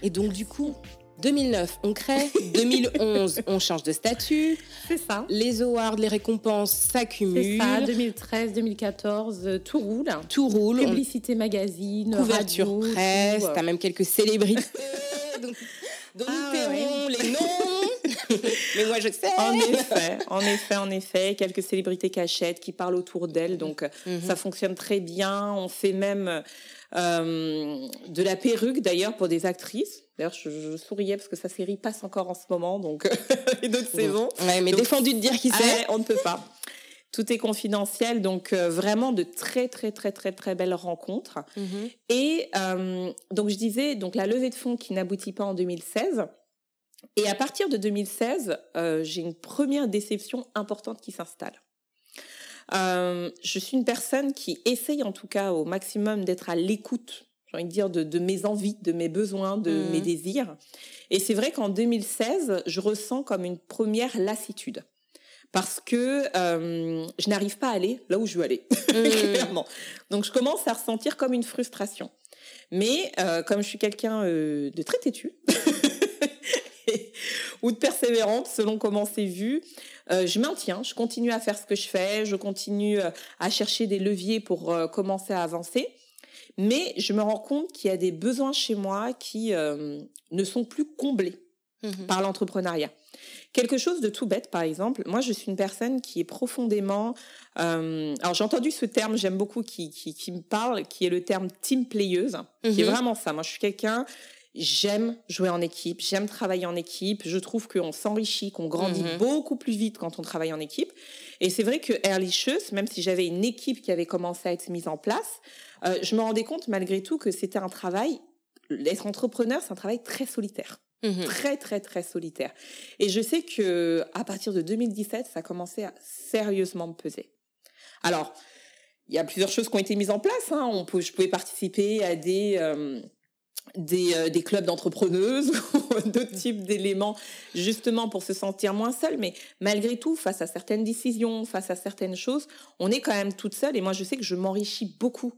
Et donc du coup, 2009, on crée. 2011, on change de statut. C'est ça. Les awards, les récompenses s'accumulent. C'est ça. 2013, 2014, euh, tout roule. Tout roule. Publicité magazine, couverture radio, presse. tout, euh. T'as même quelques célébrités. dont nous Ah, tairons les noms. Mais moi, je sais. En effet, en effet, en effet, quelques célébrités cachettes qui parlent autour d'elles, donc Mhm. ça fonctionne très bien. On fait même euh, de la perruque d'ailleurs pour des actrices. D'ailleurs, je, je souriais parce que sa série passe encore en ce moment, donc les d'autres saisons. Ouais, mais Donc, défendu de dire qui c'est. on ne peut pas. Tout est confidentiel, donc euh, vraiment de très très très très très belles rencontres. Mhm. Et euh, donc je disais, donc la levée de fonds qui n'aboutit pas en 2016. Et à partir de 2016, euh, j'ai une première déception importante qui s'installe. Euh, je suis une personne qui essaye en tout cas au maximum d'être à l'écoute, j'ai envie de dire, de, de mes envies, de mes besoins, de Mhm. mes désirs. Et c'est vrai qu'en 2016, je ressens comme une première lassitude. Parce que euh, je n'arrive pas à aller là où je veux aller, clairement. Donc je commence à ressentir comme une frustration. Mais euh, comme je suis quelqu'un euh, de très têtu, ou de persévérante, selon comment c'est vu, euh, je maintiens, je continue à faire ce que je fais, je continue euh, à chercher des leviers pour euh, commencer à avancer. Mais je me rends compte qu'il y a des besoins chez moi qui euh, ne sont plus comblés Mhm. par l'entrepreneuriat. Quelque chose de tout bête, par exemple, moi je suis une personne qui est profondément... euh, alors j'ai entendu ce terme, j'aime beaucoup, qui, qui, qui me parle, qui est le terme team playeuse, qui est Mhm. vraiment ça. Moi je suis quelqu'un, j'aime jouer en équipe, j'aime travailler en équipe, je trouve qu'on s'enrichit, qu'on grandit Mhm. beaucoup plus vite quand on travaille en équipe. Et c'est vrai que Earlicious, même si j'avais une équipe qui avait commencé à être mise en place, euh, je me rendais compte malgré tout que c'était un travail, être entrepreneur, c'est un travail très solitaire Mhm. très très très solitaire. Et je sais que à partir de 2017, ça a commencé à sérieusement me peser. Alors, il y a plusieurs choses qui ont été mises en place. Hein. On peut, je pouvais participer à des euh, des, euh, des clubs d'entrepreneuses ou d'autres types d'éléments justement pour se sentir moins seule mais malgré tout face à certaines décisions face à certaines choses on est quand même toute seule et moi je sais que je m'enrichis beaucoup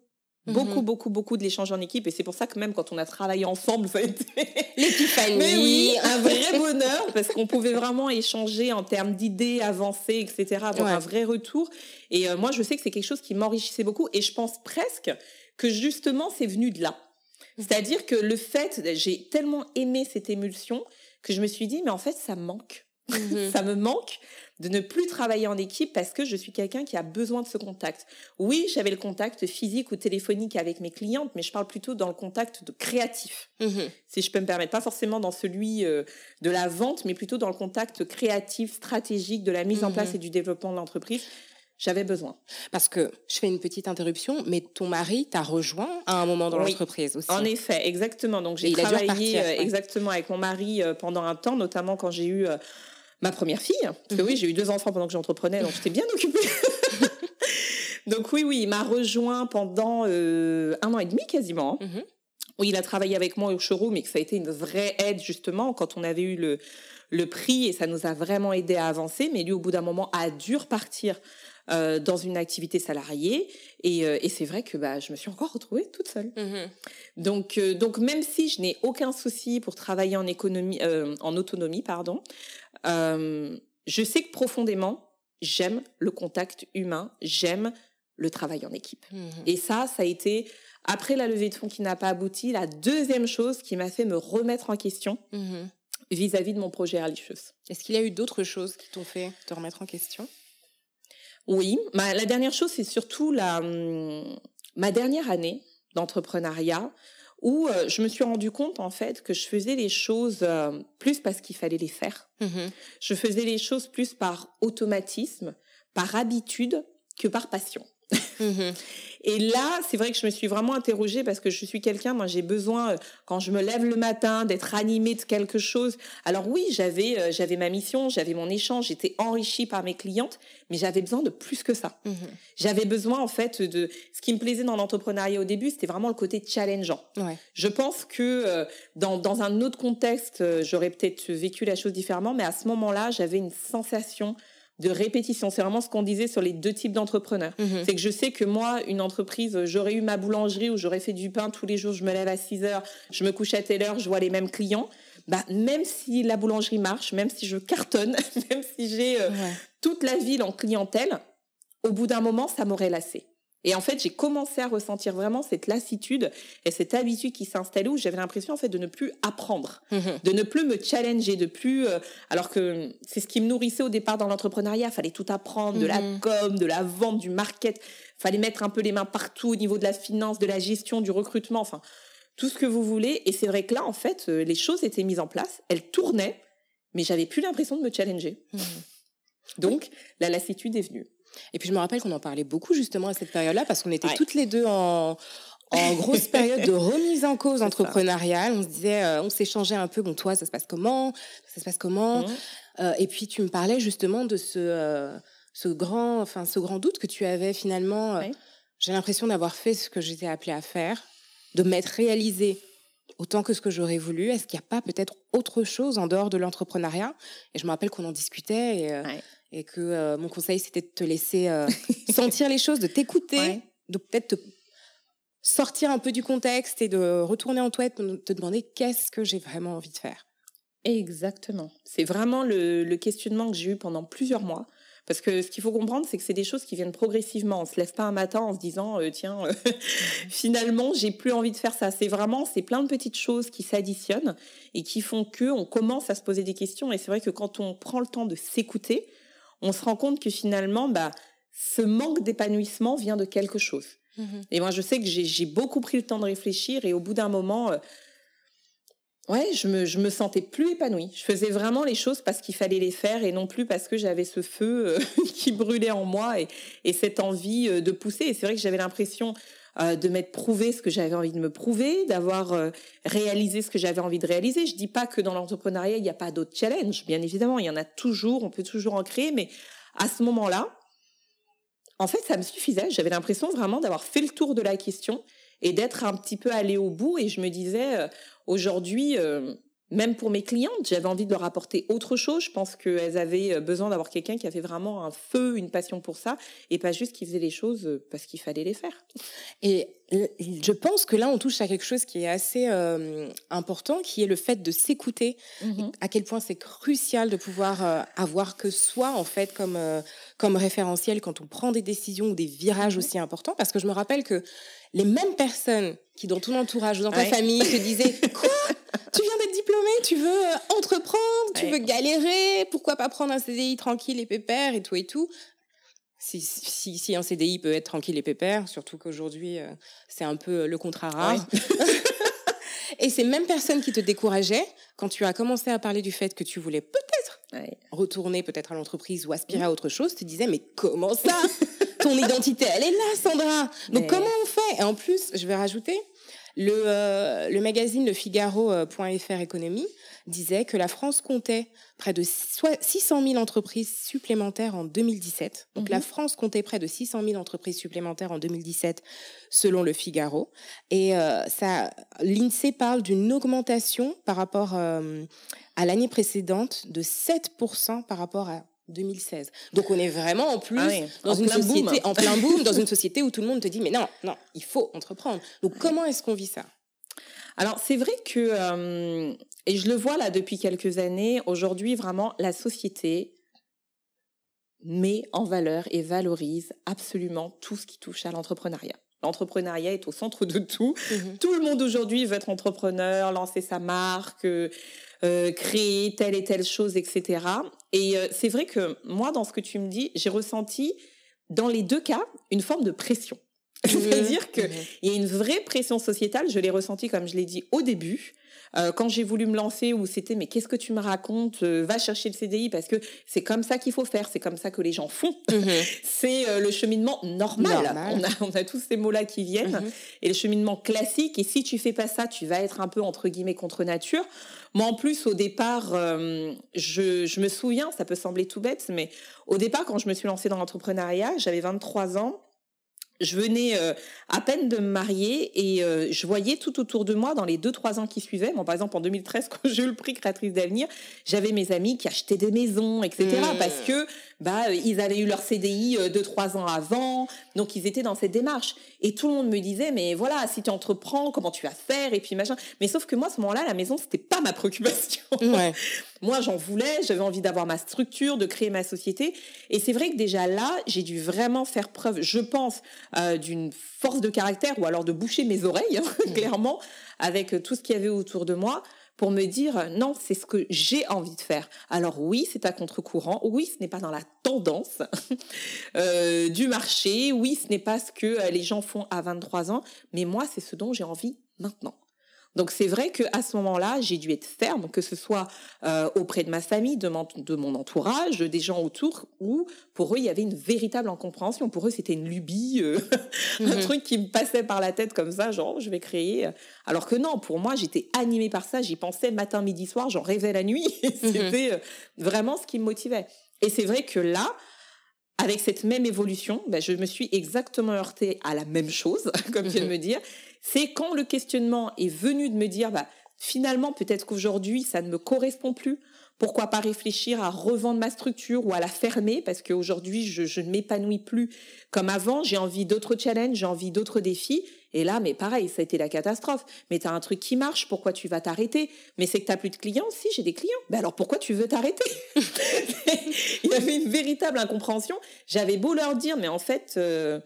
beaucoup Mhm. beaucoup beaucoup de l'échange en équipe et c'est pour ça que même quand on a travaillé ensemble ça a été L'épiphanie. mais oui, un vrai bonheur parce qu'on pouvait vraiment échanger en termes d'idées avancées, etc. Avoir Ouais. un vrai retour. Et euh, moi, je sais que c'est quelque chose qui m'enrichissait beaucoup. Et je pense presque que justement, c'est venu de là. C'est-à-dire que le fait, j'ai tellement aimé cette émulsion que je me suis dit, mais en fait, ça me manque. Mhm. Ça me manque de ne plus travailler en équipe parce que je suis quelqu'un qui a besoin de ce contact. Oui, j'avais le contact physique ou téléphonique avec mes clientes, mais je parle plutôt dans le contact de créatif Mhm. si je peux me permettre, pas forcément dans celui euh, de la vente, mais plutôt dans le contact créatif, stratégique, de la mise en Mhm. place et du développement de l'entreprise. J'avais besoin. Parce que je fais une petite interruption, mais ton mari t'a rejoint à un moment dans Oui. l'entreprise aussi. En effet, exactement. Donc j'ai travaillé repartir, euh, exactement avec mon mari euh, pendant un temps, notamment quand j'ai eu euh, ma première fille. Parce que Mhm. oui, j'ai eu deux enfants pendant que j'entreprenais, donc j'étais bien occupée. donc oui, oui, il m'a rejoint pendant euh, un an et demi quasiment. Oui, il a travaillé avec moi au showroom et que ça a été une vraie aide justement quand on avait eu le, le prix et ça nous a vraiment aidé à avancer. Mais lui, au bout d'un moment, a dû repartir euh, dans une activité salariée. Et, euh, et c'est vrai que bah, je me suis encore retrouvée toute seule. Mhm. Donc, euh, donc même si je n'ai aucun souci pour travailler en économie, en autonomie, pardon, je sais que profondément, j'aime le contact humain, j'aime le travail en équipe. Mhm. Et ça, ça a été après la levée de fonds qui n'a pas abouti, la deuxième chose qui m'a fait me remettre en question Mhm. vis-à-vis de mon projet Earlicious. Est-ce qu'il y a eu d'autres choses qui t'ont fait te remettre en question? Oui, ma- la dernière chose, c'est surtout la, hum, ma dernière année d'entrepreneuriat où euh, je me suis rendu compte en fait que je faisais les choses euh, plus parce qu'il fallait les faire. Mhm. Je faisais les choses plus par automatisme, par habitude que par passion. Mhm. Et là, c'est vrai que je me suis vraiment interrogée parce que je suis quelqu'un, moi j'ai besoin, euh, quand je me lève le matin, d'être animée de quelque chose. Alors oui, j'avais euh, j'avais ma mission, j'avais mon échange, j'étais enrichie par mes clientes, mais j'avais besoin de plus que ça. Mhm. J'avais besoin en fait de... Ce qui me plaisait dans l'entrepreneuriat au début, c'était vraiment le côté challengeant. Ouais. Je pense que euh, dans, dans un autre contexte, euh, j'aurais peut-être vécu la chose différemment, mais à ce moment-là, j'avais une sensation de répétition. C'est vraiment ce qu'on disait sur les deux types d'entrepreneurs. Mhm. C'est que je sais que moi, une entreprise, j'aurais eu ma boulangerie où j'aurais fait du pain tous les jours, je me lève à 6 heures, je me couche à telle heure, je vois les mêmes clients. Bah, même si la boulangerie marche, même si je cartonne, même si j'ai euh, Ouais. toute la ville en clientèle, au bout d'un moment, ça m'aurait lassé. Et en fait, j'ai commencé à ressentir vraiment cette lassitude et cette habitude qui s'installait où j'avais l'impression en fait de ne plus apprendre, Mhm. de ne plus me challenger, de plus euh, alors que c'est ce qui me nourrissait au départ dans l'entrepreneuriat, fallait tout apprendre, de la Mhm. com, de la vente, du market, fallait mettre un peu les mains partout au niveau de la finance, de la gestion, du recrutement, enfin tout ce que vous voulez et c'est vrai que là en fait, euh, les choses étaient mises en place, elles tournaient, mais j'avais plus l'impression de me challenger. Mhm. Donc la lassitude est venue. Et puis je me rappelle qu'on en parlait beaucoup justement à cette période-là parce qu'on était Ouais. toutes les deux en, en grosse période de remise en cause entrepreneuriale. On se disait, euh, on s'échangeait un peu, bon toi ça se passe comment, ça se passe comment? Mhm. Euh, et puis tu me parlais justement de ce, euh, ce grand, enfin ce grand doute que tu avais finalement. euh. J'ai l'impression d'avoir fait ce que j'étais appelée à faire, de m'être réalisée autant que ce que j'aurais voulu. Est-ce qu'il n'y a pas peut-être autre chose en dehors de l'entrepreneuriat? Et je me rappelle qu'on en discutait et, Ouais. Et que euh, mon conseil c'était de te laisser euh, sentir les choses, de t'écouter, Ouais. de peut-être te sortir un peu du contexte et de retourner en toi et de te demander qu'est-ce que j'ai vraiment envie de faire. Exactement. C'est vraiment le, le questionnement que j'ai eu pendant plusieurs mois. Parce que ce qu'il faut comprendre, c'est que c'est des choses qui viennent progressivement. On se lève pas un matin en se disant, euh, tiens, euh, finalement, j'ai plus envie de faire ça. C'est vraiment, c'est plein de petites choses qui s'additionnent et qui font que on commence à se poser des questions. Et c'est vrai que quand on prend le temps de s'écouter, on se rend compte que finalement, bah, ce manque d'épanouissement vient de quelque chose. Et moi, je sais que j'ai j'ai beaucoup pris le temps de réfléchir et au bout d'un moment, euh, ouais, je me, je me sentais plus épanouie. Je faisais vraiment les choses parce qu'il fallait les faire et non plus parce que j'avais ce feu euh, qui brûlait en moi et, et cette envie euh, de pousser. Et c'est vrai que j'avais l'impression euh, de m'être prouvé ce que j'avais envie de me prouver, d'avoir euh, réalisé ce que j'avais envie de réaliser. Je dis pas que dans l'entrepreneuriat, il n'y a pas d'autres challenges. Bien évidemment, il y en a toujours, on peut toujours en créer, mais à ce moment-là, en fait, ça me suffisait. J'avais l'impression vraiment d'avoir fait le tour de la question et d'être un petit peu allée au bout. Et je me disais, euh, aujourd'hui, même pour mes clientes, j'avais envie de leur apporter autre chose. Je pense qu'elles avaient euh, besoin d'avoir quelqu'un qui avait vraiment un feu, une passion pour ça, et pas juste qui faisait les choses euh, parce qu'il fallait les faire. Et je pense que là, on touche à quelque chose qui est assez euh, important, qui est le fait de s'écouter. À quel point c'est crucial de pouvoir euh, avoir que soi, en fait, comme, euh, comme référentiel quand on prend des décisions ou des virages aussi importants. Parce que je me rappelle que les mêmes personnes qui, dans ton entourage ou dans ta Ouais. famille, te disaient Quoi? Tu viens d'être diplômé, tu veux euh, entreprendre, tu Ouais. veux galérer, pourquoi pas prendre un CDI tranquille et pépère et tout et tout si, si, si un CDI peut être tranquille et pépère, surtout qu'aujourd'hui, euh, c'est un peu le contrat rare. et ces mêmes personnes qui te décourageaient, quand tu as commencé à parler du fait que tu voulais peut-être Ouais. retourner peut-être à l'entreprise ou aspirer à autre chose, te disaient, mais comment ça? Ton identité, elle est là, Sandra. Donc Mais- comment on fait? Et en plus, je vais rajouter, le, euh, le magazine Le Figaro.fr Économie disait que la France comptait près de soi- 600 000 entreprises supplémentaires en 2017. Donc Mhm. la France comptait près de 600 000 entreprises supplémentaires en 2017 selon Le Figaro. Et euh, ça, l'INSEE parle d'une augmentation par rapport euh, à l'année précédente de 7% par rapport à 2016. Donc on est vraiment en plus Ah oui, dans en une plein boom. société en plein boom, dans une société où tout le monde te dit mais non, non, il faut entreprendre. Donc comment est-ce qu'on vit ça? Alors c'est vrai que, euh, et je le vois là depuis quelques années, aujourd'hui vraiment la société met en valeur et valorise absolument tout ce qui touche à l'entrepreneuriat. L'entrepreneuriat est au centre de tout. Tout le monde aujourd'hui veut être entrepreneur, lancer sa marque, euh, créer telle et telle chose, etc. Et euh, c'est vrai que moi, dans ce que tu me dis, j'ai ressenti dans les deux cas une forme de pression. C'est-à-dire qu'il y a une vraie pression sociétale. Je l'ai ressenti, comme je l'ai dit au début. Euh, quand j'ai voulu me lancer, où c'était mais qu'est-ce que tu me racontes euh, Va chercher le CDI parce que c'est comme ça qu'il faut faire, c'est comme ça que les gens font. Mhm. c'est euh, le cheminement normal. On, a, on a tous ces mots-là qui viennent mhm. et le cheminement classique. Et si tu fais pas ça, tu vas être un peu entre guillemets contre nature. Moi, en plus, au départ, je, je me souviens, ça peut sembler tout bête, mais au départ, quand je me suis lancée dans l'entrepreneuriat, j'avais 23 ans je venais euh, à peine de me marier et euh, je voyais tout autour de moi dans les deux trois ans qui suivaient. Bon, par exemple en 2013 quand j'ai eu le prix créatrice d'avenir, j'avais mes amis qui achetaient des maisons, etc. Mmh. Parce que bah euh, ils avaient eu leur CDI deux trois ans avant, donc ils étaient dans cette démarche. Et tout le monde me disait mais voilà si tu entreprends comment tu vas faire et puis machin. Mais sauf que moi à ce moment-là la maison c'était pas ma préoccupation. Ouais. moi j'en voulais, j'avais envie d'avoir ma structure, de créer ma société. Et c'est vrai que déjà là j'ai dû vraiment faire preuve, je pense euh, d'une force de caractère ou alors de boucher mes oreilles, hein, clairement, avec tout ce qu'il y avait autour de moi pour me dire non, c'est ce que j'ai envie de faire. Alors oui, c'est à contre-courant, oui, ce n'est pas dans la tendance euh, du marché, oui, ce n'est pas ce que euh, les gens font à 23 ans, mais moi, c'est ce dont j'ai envie maintenant. Donc c'est vrai qu'à ce moment-là, j'ai dû être ferme, que ce soit euh, auprès de ma famille, de mon, de mon, entourage, des gens autour, où pour eux, il y avait une véritable incompréhension. Pour eux, c'était une lubie, euh, un mhm. truc qui me passait par la tête comme ça, genre, je vais créer. Alors que non, pour moi, j'étais animée par ça, j'y pensais matin, midi, soir, j'en rêvais la nuit. Mhm. c'était euh, vraiment ce qui me motivait. Et c'est vrai que là, avec cette même évolution, ben, je me suis exactement heurtée à la même chose, comme je viens de mhm. me dire c'est quand le questionnement est venu de me dire, bah, finalement, peut-être qu'aujourd'hui, ça ne me correspond plus. Pourquoi pas réfléchir à revendre ma structure ou à la fermer parce qu'aujourd'hui, je, je ne m'épanouis plus comme avant. J'ai envie d'autres challenges, j'ai envie d'autres défis. Et là, mais pareil, ça a été la catastrophe. Mais tu as un truc qui marche, pourquoi tu vas t'arrêter? Mais c'est que tu n'as plus de clients? Si, j'ai des clients. Ben alors pourquoi tu veux t'arrêter? Il y avait une véritable incompréhension. J'avais beau leur dire, mais en fait, euh,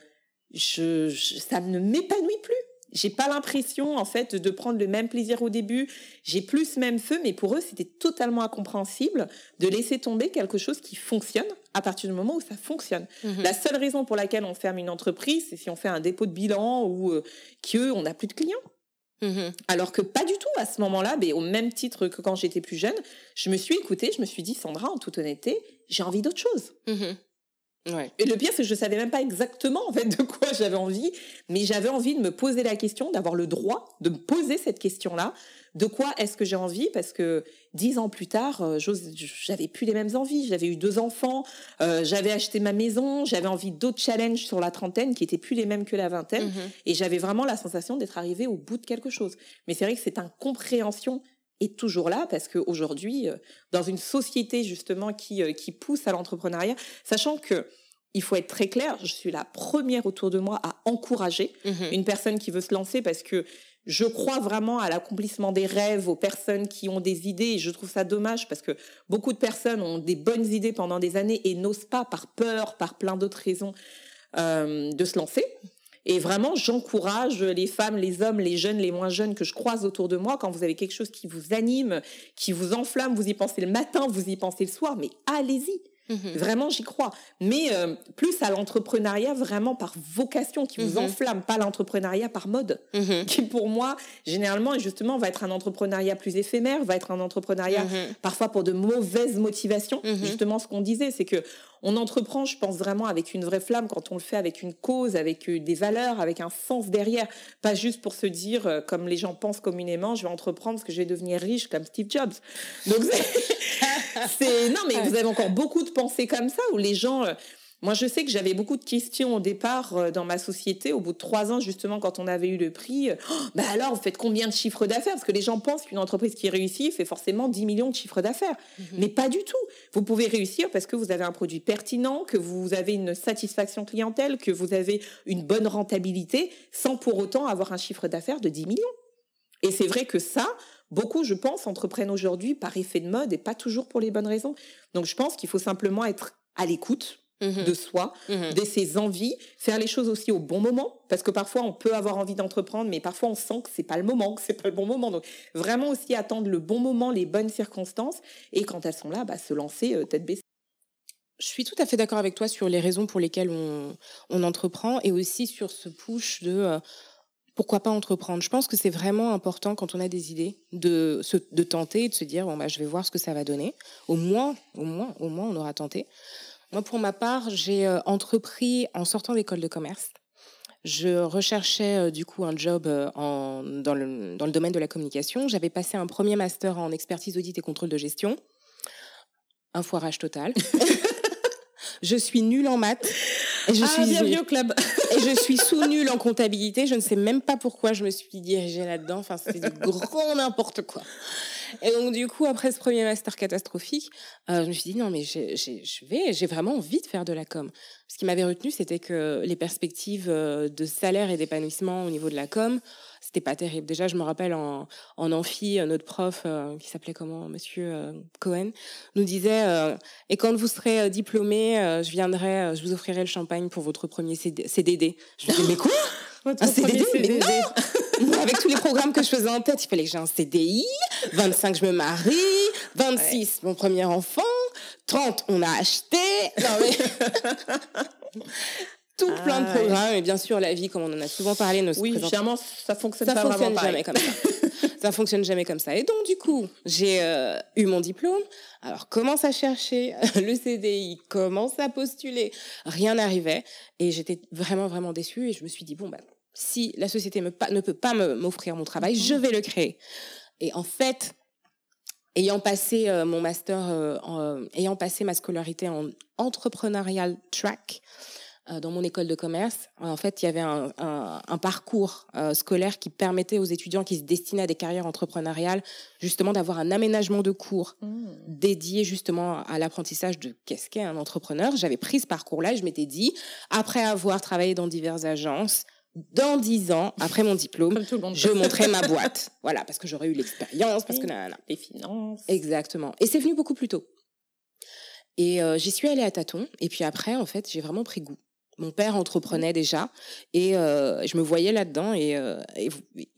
ça ne m'épanouit plus j'ai pas l'impression en fait de prendre le même plaisir au début. J'ai plus même feu, mais pour eux c'était totalement incompréhensible de laisser tomber quelque chose qui fonctionne à partir du moment où ça fonctionne. Mhm. La seule raison pour laquelle on ferme une entreprise, c'est si on fait un dépôt de bilan ou euh, qu'eux on n'a plus de clients. Mhm. Alors que pas du tout à ce moment-là, mais au même titre que quand j'étais plus jeune, je me suis écoutée, je me suis dit Sandra, en toute honnêteté, j'ai envie d'autre chose. Et le pire, c'est que je savais même pas exactement en fait de quoi j'avais envie, mais j'avais envie de me poser la question, d'avoir le droit de me poser cette question-là. De quoi est-ce que j'ai envie? Parce que dix ans plus tard, euh, j'avais plus les mêmes envies. J'avais eu deux enfants, euh, j'avais acheté ma maison, j'avais envie d'autres challenges sur la trentaine qui étaient plus les mêmes que la vingtaine, mhm. et j'avais vraiment la sensation d'être arrivée au bout de quelque chose. Mais c'est vrai que cette incompréhension est toujours là parce qu'aujourd'hui, euh, dans une société justement qui, qui pousse à l'entrepreneuriat, sachant que il faut être très clair, je suis la première autour de moi à encourager mhm. une personne qui veut se lancer parce que je crois vraiment à l'accomplissement des rêves, aux personnes qui ont des idées et je trouve ça dommage parce que beaucoup de personnes ont des bonnes idées pendant des années et n'osent pas par peur, par plein d'autres raisons euh, de se lancer. Et vraiment, j'encourage les femmes, les hommes, les jeunes, les moins jeunes que je croise autour de moi, quand vous avez quelque chose qui vous anime, qui vous enflamme, vous y pensez le matin, vous y pensez le soir, mais allez-y. Mhm. Vraiment, j'y crois. Mais euh, plus à l'entrepreneuriat vraiment par vocation, qui vous mhm. enflamme, pas l'entrepreneuriat par mode, mhm. qui pour moi, généralement, justement, va être un entrepreneuriat plus éphémère, va être un entrepreneuriat parfois pour de mauvaises motivations. Justement, ce qu'on disait, c'est que on entreprend, je pense vraiment avec une vraie flamme quand on le fait avec une cause, avec euh, des valeurs, avec un sens derrière, pas juste pour se dire, euh, comme les gens pensent communément, je vais entreprendre parce que je vais devenir riche comme Steve Jobs. Donc c'est non, mais vous avez encore beaucoup de pensées comme ça où les gens euh, moi, je sais que j'avais beaucoup de questions au départ euh, dans ma société. Au bout de trois ans, justement, quand on avait eu le prix, euh, oh, bah alors, vous faites combien de chiffres d'affaires? Parce que les gens pensent qu'une entreprise qui réussit fait forcément 10 millions de chiffres d'affaires. Mhm. Mais pas du tout. Vous pouvez réussir parce que vous avez un produit pertinent, que vous avez une satisfaction clientèle, que vous avez une bonne rentabilité, sans pour autant avoir un chiffre d'affaires de 10 millions. Et c'est vrai que ça, beaucoup, je pense, entreprennent aujourd'hui par effet de mode et pas toujours pour les bonnes raisons. Donc, je pense qu'il faut simplement être à l'écoute Mmh de soi, mmh de ses envies, faire les choses aussi au bon moment, parce que parfois on peut avoir envie d'entreprendre, mais parfois on sent que c'est pas le moment, que c'est pas le bon moment. Donc vraiment aussi attendre le bon moment, les bonnes circonstances, et quand elles sont là, bah, se lancer euh, tête baissée. je suis tout à fait d'accord avec toi sur les raisons pour lesquelles on, on entreprend et aussi sur ce push de euh, pourquoi pas entreprendre? Je pense que c'est vraiment important quand on a des idées de, se, de tenter, de se dire bon bah je vais voir ce que ça va donner. Au moins, au moins, au moins on aura tenté. Moi pour ma part, j'ai euh, entrepris en sortant d'école de commerce. Je recherchais euh, du coup un job en, dans, le, dans le domaine de la communication. J'avais passé un premier master en expertise audit et contrôle de gestion. Un foirage total. je suis nulle en maths. Et je ah, suis bienvenue au club. et je suis sous nulle en comptabilité. Je ne sais même pas pourquoi je me suis dirigée là-dedans. Enfin, c'était du grand n'importe quoi. Et donc, du coup, après ce premier master catastrophique, euh, je me suis dit, non, mais je vais, j'ai vraiment envie de faire de la com. Ce qui m'avait retenu, c'était que les perspectives euh, de salaire et d'épanouissement au niveau de la com, c'était pas terrible. Déjà, je me rappelle en, en amphi, notre prof, euh, qui s'appelait comment, Monsieur euh, Cohen, nous disait euh, et quand vous serez diplômé, je viendrai, je vous offrirai le champagne pour votre premier CDD. Je me disais mais quoi? Un CDD, CDD. Mais non Avec tous les programmes que je faisais en tête, il fallait que j'ai un CDI. 25, je me marie. 26, mon premier enfant. 30, on a acheté. Non mais tout plein de ah, programmes et bien sûr la vie comme on en a souvent parlé ne oui généralement ça fonctionne ça pas fonctionne jamais comme ça. Ça fonctionne jamais comme ça. Et donc du coup j'ai euh, eu mon diplôme. Alors commence à chercher le CDI commence à postuler. Rien n'arrivait et j'étais vraiment vraiment déçue et je me suis dit bon bah si la société me ne peut pas m'offrir mon travail je mhm. vais le créer. Et en fait ayant passé euh, mon master euh, en, ayant passé ma scolarité en entrepreneurial track dans mon école de commerce, en fait, il y avait un, un, un parcours euh, scolaire qui permettait aux étudiants qui se destinaient à des carrières entrepreneuriales, justement, d'avoir un aménagement de cours mmh. dédié justement à l'apprentissage de qu'est-ce qu'est un entrepreneur. J'avais pris ce parcours-là et je m'étais dit, après avoir travaillé dans diverses agences, dans dix ans, après mon diplôme, je montrais ma boîte. Voilà, parce que j'aurais eu l'expérience, parce que... Les finances. Exactement. Et c'est venu beaucoup plus tôt. Et euh, j'y suis allée à tâtons. Et puis après, en fait, j'ai vraiment pris goût. Mon père entreprenait déjà et euh, je me voyais là-dedans et, euh, et,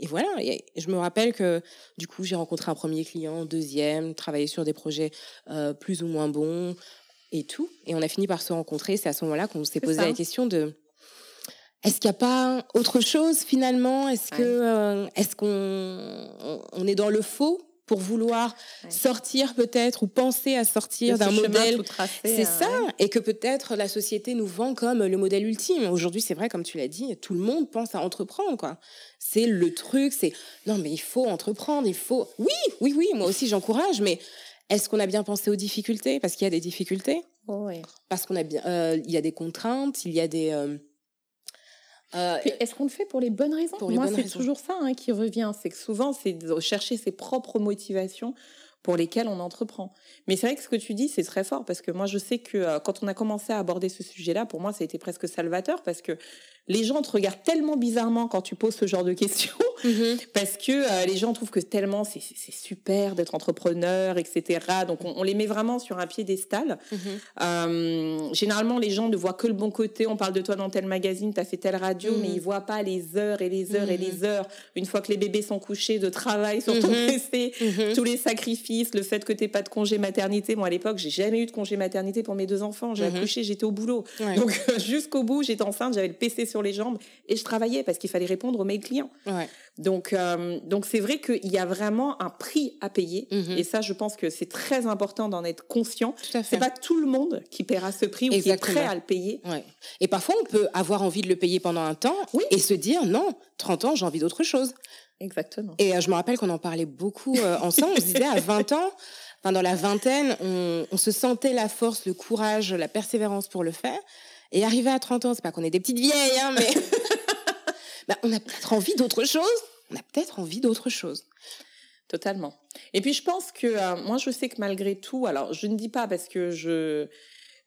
voilà. Et je me rappelle que du coup j'ai rencontré un premier client, deuxième, travaillé sur des projets euh, plus ou moins bons et tout. Et on a fini par se rencontrer. C'est à ce moment-là qu'on s'est posé la question de est-ce qu'il n'y a pas autre chose finalement? Est-ce que est-ce qu'on on est dans le faux? Pour vouloir sortir peut-être ou penser à sortir d'un modèle. C'est hein, ça. Et que peut-être la société nous vend comme le modèle ultime. Aujourd'hui, c'est vrai, comme tu l'as dit, tout le monde pense à entreprendre, quoi. C'est le truc, c'est non, mais il faut entreprendre, il faut. Oui, oui, oui, moi aussi j'encourage, mais est-ce qu'on a bien pensé aux difficultés? Parce qu'il y a des difficultés. oui. Parce qu'on a bien, euh, il y a des contraintes, il y a des. Euh, euh, est-ce qu'on le fait pour les bonnes raisons? Moi, c'est toujours ça hein, qui revient. C'est que souvent, c'est de chercher ses propres motivations pour lesquelles on entreprend. Mais c'est vrai que ce que tu dis, c'est très fort parce que moi, je sais que euh, quand on a commencé à aborder ce sujet-là, pour moi, ça a été presque salvateur parce que les gens te regardent tellement bizarrement quand tu poses ce genre de questions mhm. parce que euh, les gens trouvent que tellement c'est super d'être entrepreneur, etc. Donc on, les met vraiment sur un piédestal. Mhm. euh, généralement, les gens ne voient que le bon côté. On parle de toi dans tel magazine, tu as fait telle radio, mais mhm. ils voient pas les heures et les heures et les heures une fois que les bébés sont couchés de travail sur ton PC, tous les sacrifices, le fait que tu pas de congé maternité. Moi à l'époque, j'ai jamais eu de congé maternité pour mes deux enfants. J'ai accouché, j'étais au boulot. Donc jusqu'au bout, j'étais enceinte, j'avais le PC sur les jambes et je travaillais parce qu'il fallait répondre aux mails clients. Donc, euh, donc c'est vrai qu'il y a vraiment un prix à payer mhm. et ça, je pense que c'est très important d'en être conscient. C'est pas tout le monde qui paiera ce prix ou qui est prêt à le payer. Et parfois, on peut avoir envie de le payer pendant un temps et se dire non, 30 ans, j'ai envie d'autre chose. Exactement. Et euh, je me rappelle qu'on en parlait beaucoup euh, ensemble. on se disait à 20 ans, enfin dans la vingtaine, on, on se sentait la force, le courage, la persévérance pour le faire. Et arriver à 30 ans, c'est pas qu'on est des petites vieilles, hein, mais bah, on a peut-être envie d'autre chose. On a peut-être envie d'autre chose. Totalement. Et puis je pense que euh, moi je sais que malgré tout, alors je ne dis pas parce que je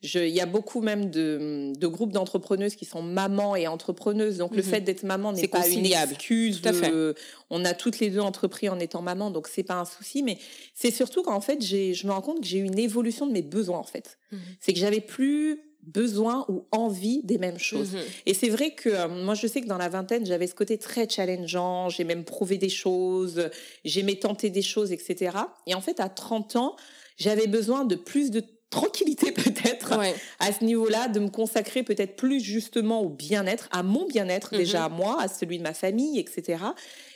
il y a beaucoup même de, de groupes d'entrepreneuses qui sont mamans et entrepreneuses. Donc, le mhm. fait d'être maman n'est pas une excuse. Tout à fait. on a toutes les deux entrepris en étant maman, donc c'est pas un souci. Mais c'est surtout qu'en fait, je me rends compte que j'ai eu une évolution de mes besoins, en fait. Mhm. C'est que j'avais plus besoin ou envie des mêmes choses. Mhm. Et c'est vrai que euh, moi, je sais que dans la vingtaine, j'avais ce côté très challengeant, j'ai même prouvé des choses, j'aimais tenter des choses, etc. Et en fait, à 30 ans, j'avais besoin de plus de tranquillité peut-être à ce niveau-là, de me consacrer peut-être plus justement au bien-être, à mon bien-être déjà mhm. à moi, à celui de ma famille, etc.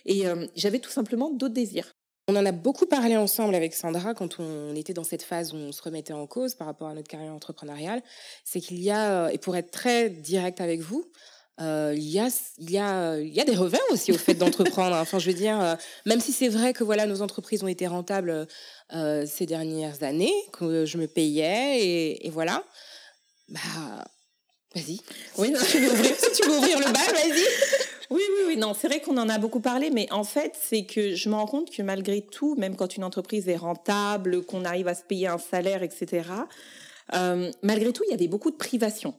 Et euh, j'avais tout simplement d'autres désirs. On en a beaucoup parlé ensemble avec Sandra quand on était dans cette phase où on se remettait en cause par rapport à notre carrière entrepreneuriale. C'est qu'il y a, euh, et pour être très direct avec vous, euh, il, y a, il, y a, il y a des revers aussi au fait d'entreprendre. enfin, je veux dire, même si c'est vrai que voilà, nos entreprises ont été rentables ces dernières années, que je me payais et, et voilà, bah, vas-y. Oui, si, tu veux ouvrir, si tu veux ouvrir le bal, vas-y. Oui, oui, oui. Non, c'est vrai qu'on en a beaucoup parlé, mais en fait, c'est que je me rends compte que malgré tout, même quand une entreprise est rentable, qu'on arrive à se payer un salaire, etc., euh, malgré tout, il y avait beaucoup de privations.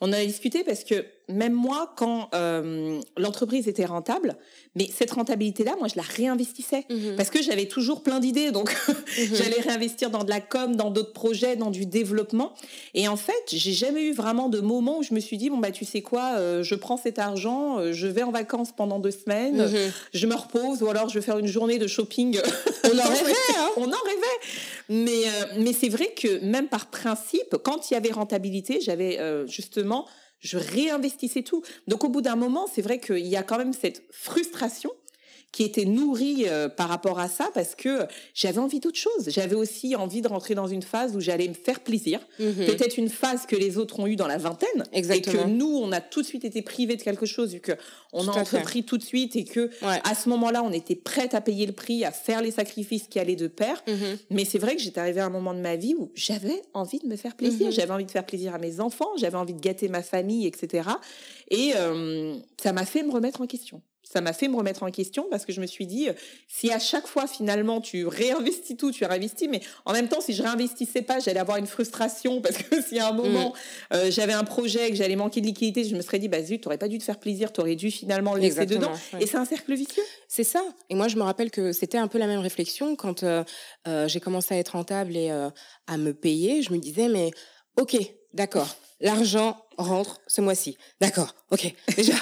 On a discuté parce que même moi, quand euh, l'entreprise était rentable, mais cette rentabilité-là, moi, je la réinvestissais mhm. parce que j'avais toujours plein d'idées. Donc, mhm. j'allais réinvestir dans de la com, dans d'autres projets, dans du développement. Et en fait, j'ai jamais eu vraiment de moment où je me suis dit bon bah tu sais quoi, euh, je prends cet argent, euh, je vais en vacances pendant deux semaines, mhm. je me repose ou alors je vais faire une journée de shopping. On en rêvait, hein On en rêvait. Mais mais c'est vrai que même par principe, quand il y avait rentabilité, j'avais justement je réinvestissais tout. Donc au bout d'un moment, c'est vrai qu'il y a quand même cette frustration qui était nourrie euh, par rapport à ça parce que j'avais envie d'autre chose. J'avais aussi envie de rentrer dans une phase où j'allais me faire plaisir. Mhm. Peut-être une phase que les autres ont eu dans la vingtaine. Exactement. Et que nous, on a tout de suite été privés de quelque chose vu que on a entrepris tout de suite et que à ce moment-là, on était prête à payer le prix, à faire les sacrifices qui allaient de pair. Mhm. Mais c'est vrai que j'étais arrivée à un moment de ma vie où j'avais envie de me faire plaisir. Mhm. J'avais envie de faire plaisir à mes enfants. J'avais envie de gâter ma famille, etc. Et euh, ça m'a fait me remettre en question ça m'a fait me remettre en question parce que je me suis dit, euh, si à chaque fois finalement tu réinvestis tout, tu réinvestis, mais en même temps, si je réinvestissais pas, j'allais avoir une frustration parce que si à un moment mm. euh, j'avais un projet que j'allais manquer de liquidité, je me serais dit, bah zut, t'aurais pas dû te faire plaisir, t'aurais dû finalement le laisser dedans. Et c'est un cercle vicieux. C'est ça. Et moi, je me rappelle que c'était un peu la même réflexion quand euh, j'ai commencé à être rentable et à me payer. Je me disais, mais ok, d'accord, l'argent rentre ce mois-ci. D'accord, ok. Déjà,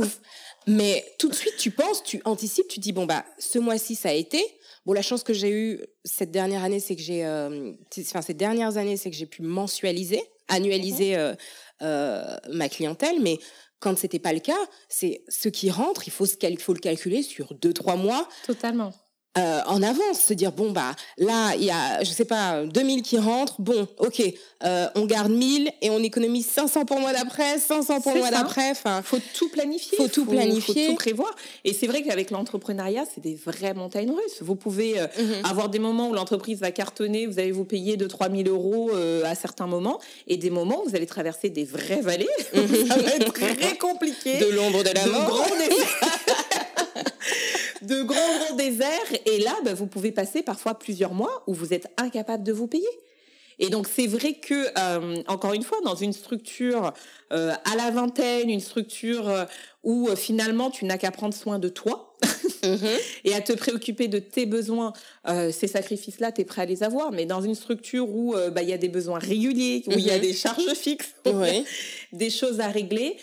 ouf. Mais tout de suite, tu penses, tu anticipes, tu dis bon bah ce mois-ci ça a été. Bon, la chance que j'ai eue cette dernière année, c'est que j'ai, euh, enfin ces dernières années, c'est que j'ai pu mensualiser, annualiser euh, euh, ma clientèle, mais quand c'était pas le cas, c'est ce qui rentre, il faut, il faut le calculer sur deux trois mois. Totalement. Euh, en avance, se dire bon bah là il y a je sais pas 2000 qui rentrent, bon ok euh, on garde 1000 et on économise 500 pour le mois d'après, 500 pour le mois d'après. Enfin faut tout planifier, faut tout planifier, faut tout prévoir. Et c'est vrai qu'avec l'entrepreneuriat c'est des vraies montagnes russes. Vous pouvez euh, mhm. avoir des moments où l'entreprise va cartonner, vous allez vous payer 2 3000 euros à certains moments et des moments où vous allez traverser des vraies vallées. Mhm. ça va être très compliqué. De l'ombre de la mort. de grands, grands déserts. Et là, bah, vous pouvez passer parfois plusieurs mois où vous êtes incapable de vous payer. Et donc c'est vrai que euh, encore une fois dans une structure euh, à la vingtaine, une structure euh, où finalement tu n'as qu'à prendre soin de toi mm-hmm. et à te préoccuper de tes besoins, ces sacrifices-là, tu es prêt à les avoir. Mais dans une structure où bah, il y a des besoins réguliers, où il y a mm-hmm. des charges fixes, des choses à régler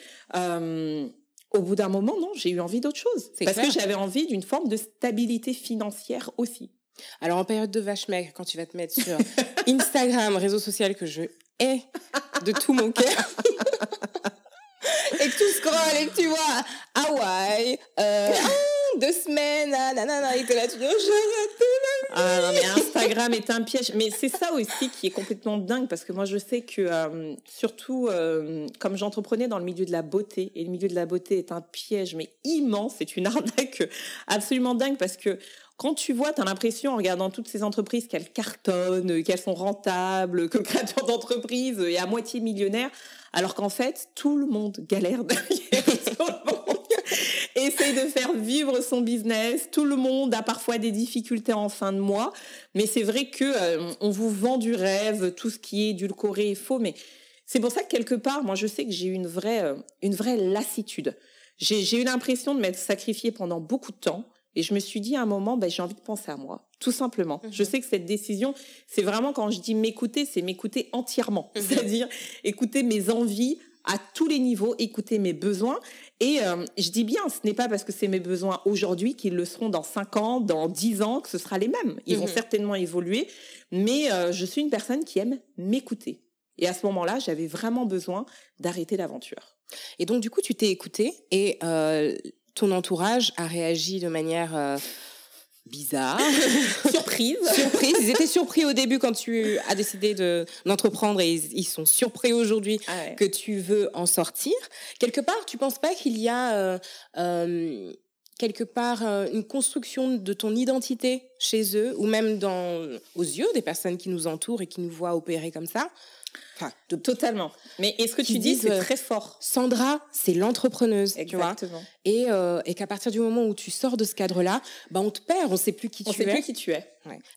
au bout d'un moment, non, j'ai eu envie d'autre chose. Parce que j'avais envie d'une forme de stabilité financière aussi. Alors en période de vache maigre, quand tu vas te mettre sur Instagram, réseau social que je hais de tout mon cœur, et que tu scrolles et que tu vois Hawaï, euh, deux semaines, ah, nanana, et que là tu dis oh, ah non, mais Instagram est un piège. Mais c'est ça aussi qui est complètement dingue parce que moi je sais que euh, surtout euh, comme j'entreprenais dans le milieu de la beauté et le milieu de la beauté est un piège mais immense, c'est une arnaque absolument dingue parce que quand tu vois, tu as l'impression, en regardant toutes ces entreprises, qu'elles cartonnent, qu'elles sont rentables, que le créateur d'entreprise est à moitié millionnaire, alors qu'en fait, tout le monde galère derrière. essaye de faire vivre son business. Tout le monde a parfois des difficultés en fin de mois. Mais c'est vrai que euh, on vous vend du rêve, tout ce qui est édulcoré est faux. Mais c'est pour ça que quelque part, moi, je sais que j'ai eu une vraie, euh, une vraie lassitude. J'ai eu l'impression de m'être sacrifiée pendant beaucoup de temps. Et je me suis dit à un moment, ben, j'ai envie de penser à moi, tout simplement. Mhm. Je sais que cette décision, c'est vraiment quand je dis m'écouter, c'est m'écouter entièrement. Mhm. C'est-à-dire écouter mes envies à tous les niveaux, écouter mes besoins. Et euh, je dis bien, ce n'est pas parce que c'est mes besoins aujourd'hui qu'ils le seront dans 5 ans, dans 10 ans, que ce sera les mêmes. Ils vont mhm. certainement évoluer, mais euh, je suis une personne qui aime m'écouter. Et à ce moment-là, j'avais vraiment besoin d'arrêter l'aventure. Et donc, du coup, tu t'es écouté et euh, ton entourage a réagi de manière bizarre. Surprise. Surprise. Ils étaient surpris au début quand tu as décidé de, d'entreprendre et ils, sont surpris aujourd'hui ah que tu veux en sortir. Quelque part, tu penses pas qu'il y a euh, euh, quelque part euh, une construction de ton identité chez eux ou même dans, aux yeux des personnes qui nous entourent et qui nous voient opérer comme ça? Totalement. Mais est-ce que tu dis c'est très fort? Sandra, c'est l'entrepreneuse, Exactement. et, euh, et qu'à partir du moment où tu sors de ce cadre-là, bah on te perd, on sait plus qui tu es. On sait plus qui tu es.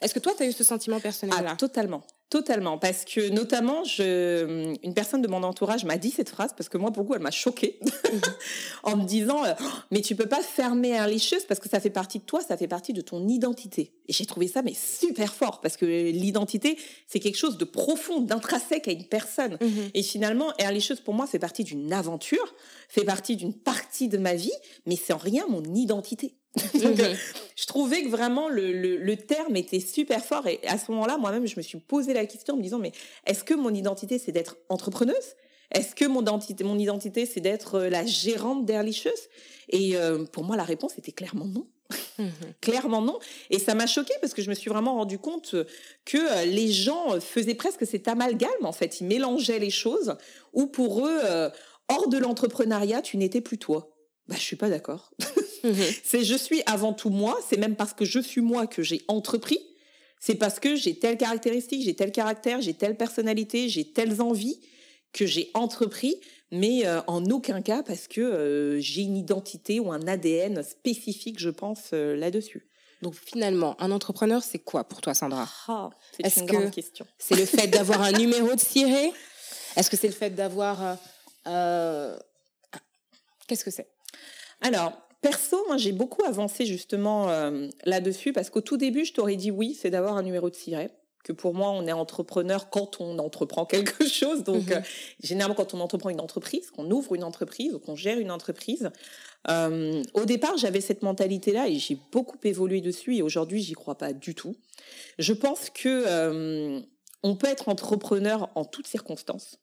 Est-ce que toi, tu as eu ce sentiment personnel-là? Ah, Totalement. Totalement, parce que notamment, je, une personne de mon entourage m'a dit cette phrase parce que moi, pour elle m'a choquée mhm. en me disant euh, "Mais tu peux pas fermer un licheuse parce que ça fait partie de toi, ça fait partie de ton identité." Et j'ai trouvé ça mais super fort parce que l'identité, c'est quelque chose de profond, d'intrinsèque à une personne. Mhm. Et finalement, Airlicheuse pour moi fait partie d'une aventure, fait partie d'une partie de ma vie, mais c'est en rien mon identité. Donc, mhm. je trouvais que vraiment le, le, terme était super fort et à ce moment-là, moi-même, je me suis posé la question en me disant mais est-ce que mon identité c'est d'être entrepreneuse? Est-ce que mon identité, mon identité c'est d'être euh, la gérante d'Airlicheuse Et euh, pour moi, la réponse était clairement non. Mhm. clairement non. Et ça m'a choqué parce que je me suis vraiment rendu compte que euh, les gens faisaient presque cet amalgame en fait. Ils mélangeaient les choses ou pour eux, hors de l'entrepreneuriat, tu n'étais plus toi. Bah, je suis pas d'accord. Mhm. c'est je suis avant tout moi. C'est même parce que je suis moi que j'ai entrepris. C'est parce que j'ai telle caractéristique, j'ai tel caractère, j'ai telle personnalité, j'ai telles envies que j'ai entrepris, mais euh, en aucun cas parce que euh, j'ai une identité ou un ADN spécifique, je pense, euh, là-dessus. Donc finalement, un entrepreneur, c'est quoi pour toi, Sandra? Ah, C'est une grande question. C'est le fait d'avoir un numéro de ciré? Est-ce que c'est le fait d'avoir... Qu'est-ce que c'est? Alors, Perso, moi, j'ai beaucoup avancé justement euh, là-dessus parce qu'au tout début, je t'aurais dit oui, c'est d'avoir un numéro de siret. Que pour moi, on est entrepreneur quand on entreprend quelque chose. Donc, mhm. euh, généralement, quand on entreprend une entreprise, qu'on ouvre une entreprise ou qu'on gère une entreprise. Euh, au départ, j'avais cette mentalité-là et j'ai beaucoup évolué dessus. Et aujourd'hui, j'y crois pas du tout. Je pense que on peut être entrepreneur en toutes circonstances.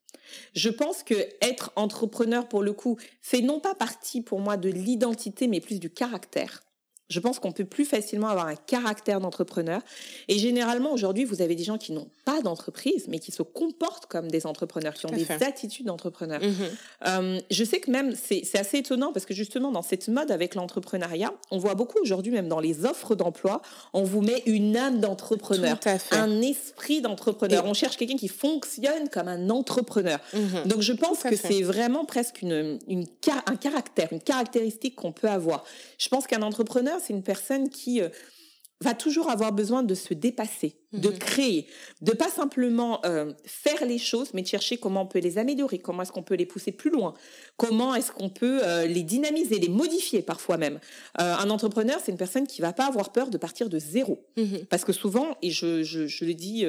Je pense que être entrepreneur pour le coup fait non pas partie pour moi de l'identité mais plus du caractère. Je pense qu'on peut plus facilement avoir un caractère d'entrepreneur. Et généralement, aujourd'hui, vous avez des gens qui n'ont pas d'entreprise, mais qui se comportent comme des entrepreneurs, qui ont des attitudes d'entrepreneurs. Mhm. Euh, je sais que même, c'est assez étonnant parce que justement, dans cette mode avec l'entrepreneuriat, on voit beaucoup aujourd'hui, même dans les offres d'emploi, on vous met une âme d'entrepreneur, un esprit d'entrepreneur. On cherche quelqu'un qui fonctionne comme un entrepreneur. Mhm. Donc, je pense que c'est vraiment presque une, une, un caractère, une caractéristique qu'on peut avoir. Je pense qu'un entrepreneur, c'est une personne qui euh, va toujours avoir besoin de se dépasser, de mhm. créer, de pas simplement euh, faire les choses, mais de chercher comment on peut les améliorer, comment est-ce qu'on peut les pousser plus loin, comment est-ce qu'on peut euh, les dynamiser, les modifier parfois même. un entrepreneur, c'est une personne qui va pas avoir peur de partir de zéro, mhm. parce que souvent, et je, je le dis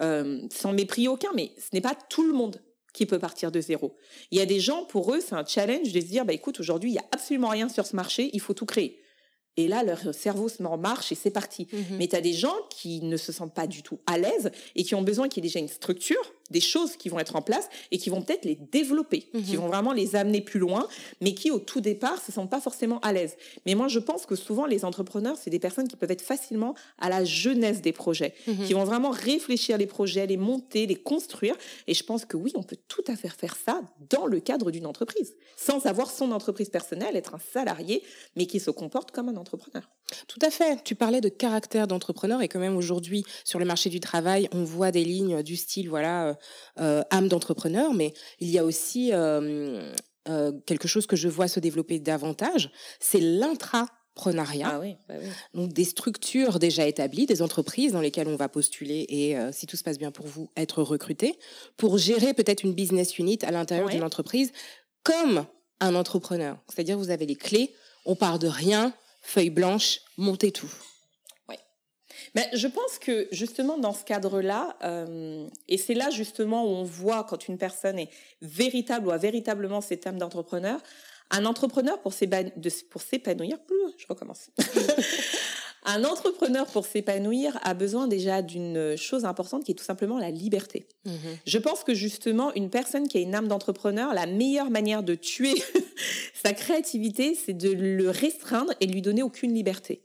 sans mépris aucun, mais ce n'est pas tout le monde qui peut partir de zéro. Il y a des gens, pour eux, c'est un challenge de se dire, bah, écoute, aujourd'hui, il y a absolument rien sur ce marché, il faut tout créer. Et là, leur cerveau se met en marche et c'est parti. Mhm. Mais tu as des gens qui ne se sentent pas du tout à l'aise et qui ont besoin qu'il y ait déjà une structure, des choses qui vont être en place et qui vont peut-être les développer, qui mhm. vont vraiment les amener plus loin, mais qui au tout départ se sentent pas forcément à l'aise. Mais moi, je pense que souvent les entrepreneurs, c'est des personnes qui peuvent être facilement à la jeunesse des projets, mhm. qui vont vraiment réfléchir les projets, les monter, les construire. Et je pense que oui, on peut tout à fait faire ça dans le cadre d'une entreprise, sans avoir son entreprise personnelle, être un salarié, mais qui se comporte comme un entrepreneur. Tout à fait. Tu parlais de caractère d'entrepreneur et quand même aujourd'hui sur le marché du travail, on voit des lignes du style voilà euh, âme d'entrepreneur, mais il y a aussi euh, quelque chose que je vois se développer davantage, c'est l'intrapreneuriat. Ah oui, bah oui. Donc des structures déjà établies, des entreprises dans lesquelles on va postuler et si tout se passe bien pour vous, être recruté pour gérer peut-être une business unit à l'intérieur d'une entreprise comme un entrepreneur. C'est-à-dire vous avez les clés, on part de rien, feuille blanche, montez tout. Mais je pense que justement dans ce cadre-là, euh, et c'est là justement où on voit quand une personne est véritable ou a véritablement cette âme d'entrepreneur, un entrepreneur pour s'épanouir, je recommence. un entrepreneur pour s'épanouir a besoin déjà d'une chose importante qui est tout simplement la liberté. Mhm. Je pense que justement une personne qui a une âme d'entrepreneur, la meilleure manière de tuer sa créativité, c'est de le restreindre et lui donner aucune liberté.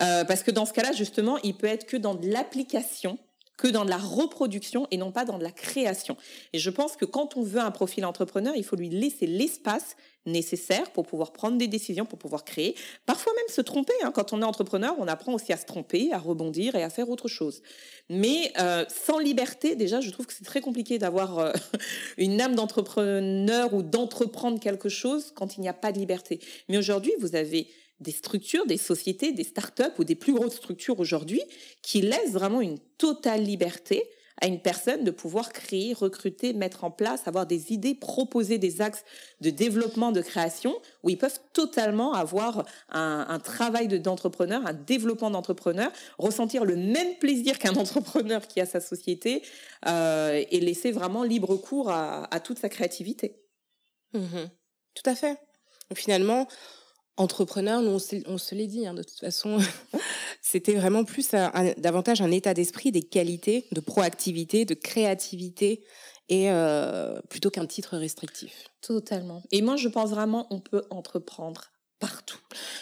Euh, parce que dans ce cas-là, justement, il peut être que dans de l'application, que dans de la reproduction et non pas dans de la création. Et je pense que quand on veut un profil entrepreneur, il faut lui laisser l'espace nécessaire pour pouvoir prendre des décisions, pour pouvoir créer, parfois même se tromper. Hein. Quand on est entrepreneur, on apprend aussi à se tromper, à rebondir et à faire autre chose. Mais euh, sans liberté, déjà, je trouve que c'est très compliqué d'avoir euh, une âme d'entrepreneur ou d'entreprendre quelque chose quand il n'y a pas de liberté. Mais aujourd'hui, vous avez des structures, des sociétés, des startups ou des plus grosses structures aujourd'hui qui laissent vraiment une totale liberté à une personne de pouvoir créer, recruter, mettre en place, avoir des idées, proposer des axes de développement, de création, où ils peuvent totalement avoir un, travail d'entrepreneur, un développement d'entrepreneur, ressentir le même plaisir qu'un entrepreneur qui a sa société euh, et laisser vraiment libre cours à, toute sa créativité. Mmh Tout à fait. finalement, entrepreneur, on, se l'est dit, hein, de toute façon, c'était vraiment plus davantage un état d'esprit, des qualités de proactivité, de créativité, et euh, plutôt qu'un titre restrictif. Totalement. Et moi, je pense vraiment on peut entreprendre partout.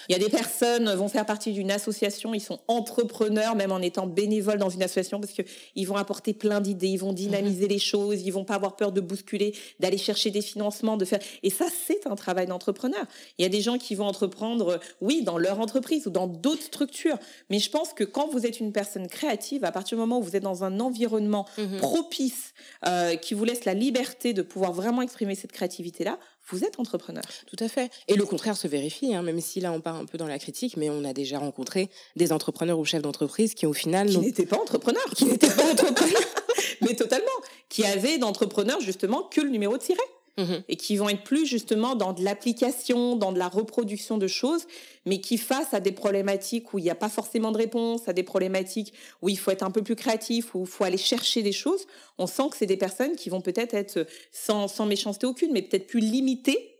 Il y a des personnes vont faire partie d'une association, ils sont entrepreneurs même en étant bénévoles dans une association parce que ils vont apporter plein d'idées, ils vont dynamiser mhm. les choses, ils vont pas avoir peur de bousculer, d'aller chercher des financements, de faire et ça c'est un travail d'entrepreneur. Il y a des gens qui vont entreprendre oui, dans leur entreprise ou dans d'autres structures, mais je pense que quand vous êtes une personne créative, à partir du moment où vous êtes dans un environnement mhm. propice euh, qui vous laisse la liberté de pouvoir vraiment exprimer cette créativité là, vous êtes entrepreneur. Tout à fait. Et le contraire se vérifie, hein, même si là on part un peu dans la critique, mais on a déjà rencontré des entrepreneurs ou chefs d'entreprise qui au final... Qui n'étaient pas entrepreneurs. Qui n'étaient pas entrepreneurs. mais totalement. Qui avaient d'entrepreneurs justement que le numéro de siret. Mhm. et qui vont être plus justement dans de l'application, dans de la reproduction de choses, mais qui face à des problématiques où il n'y a pas forcément de réponse, à des problématiques où il faut être un peu plus créatif, où il faut aller chercher des choses, on sent que c'est des personnes qui vont peut-être être sans, sans méchanceté aucune, mais peut-être plus limitées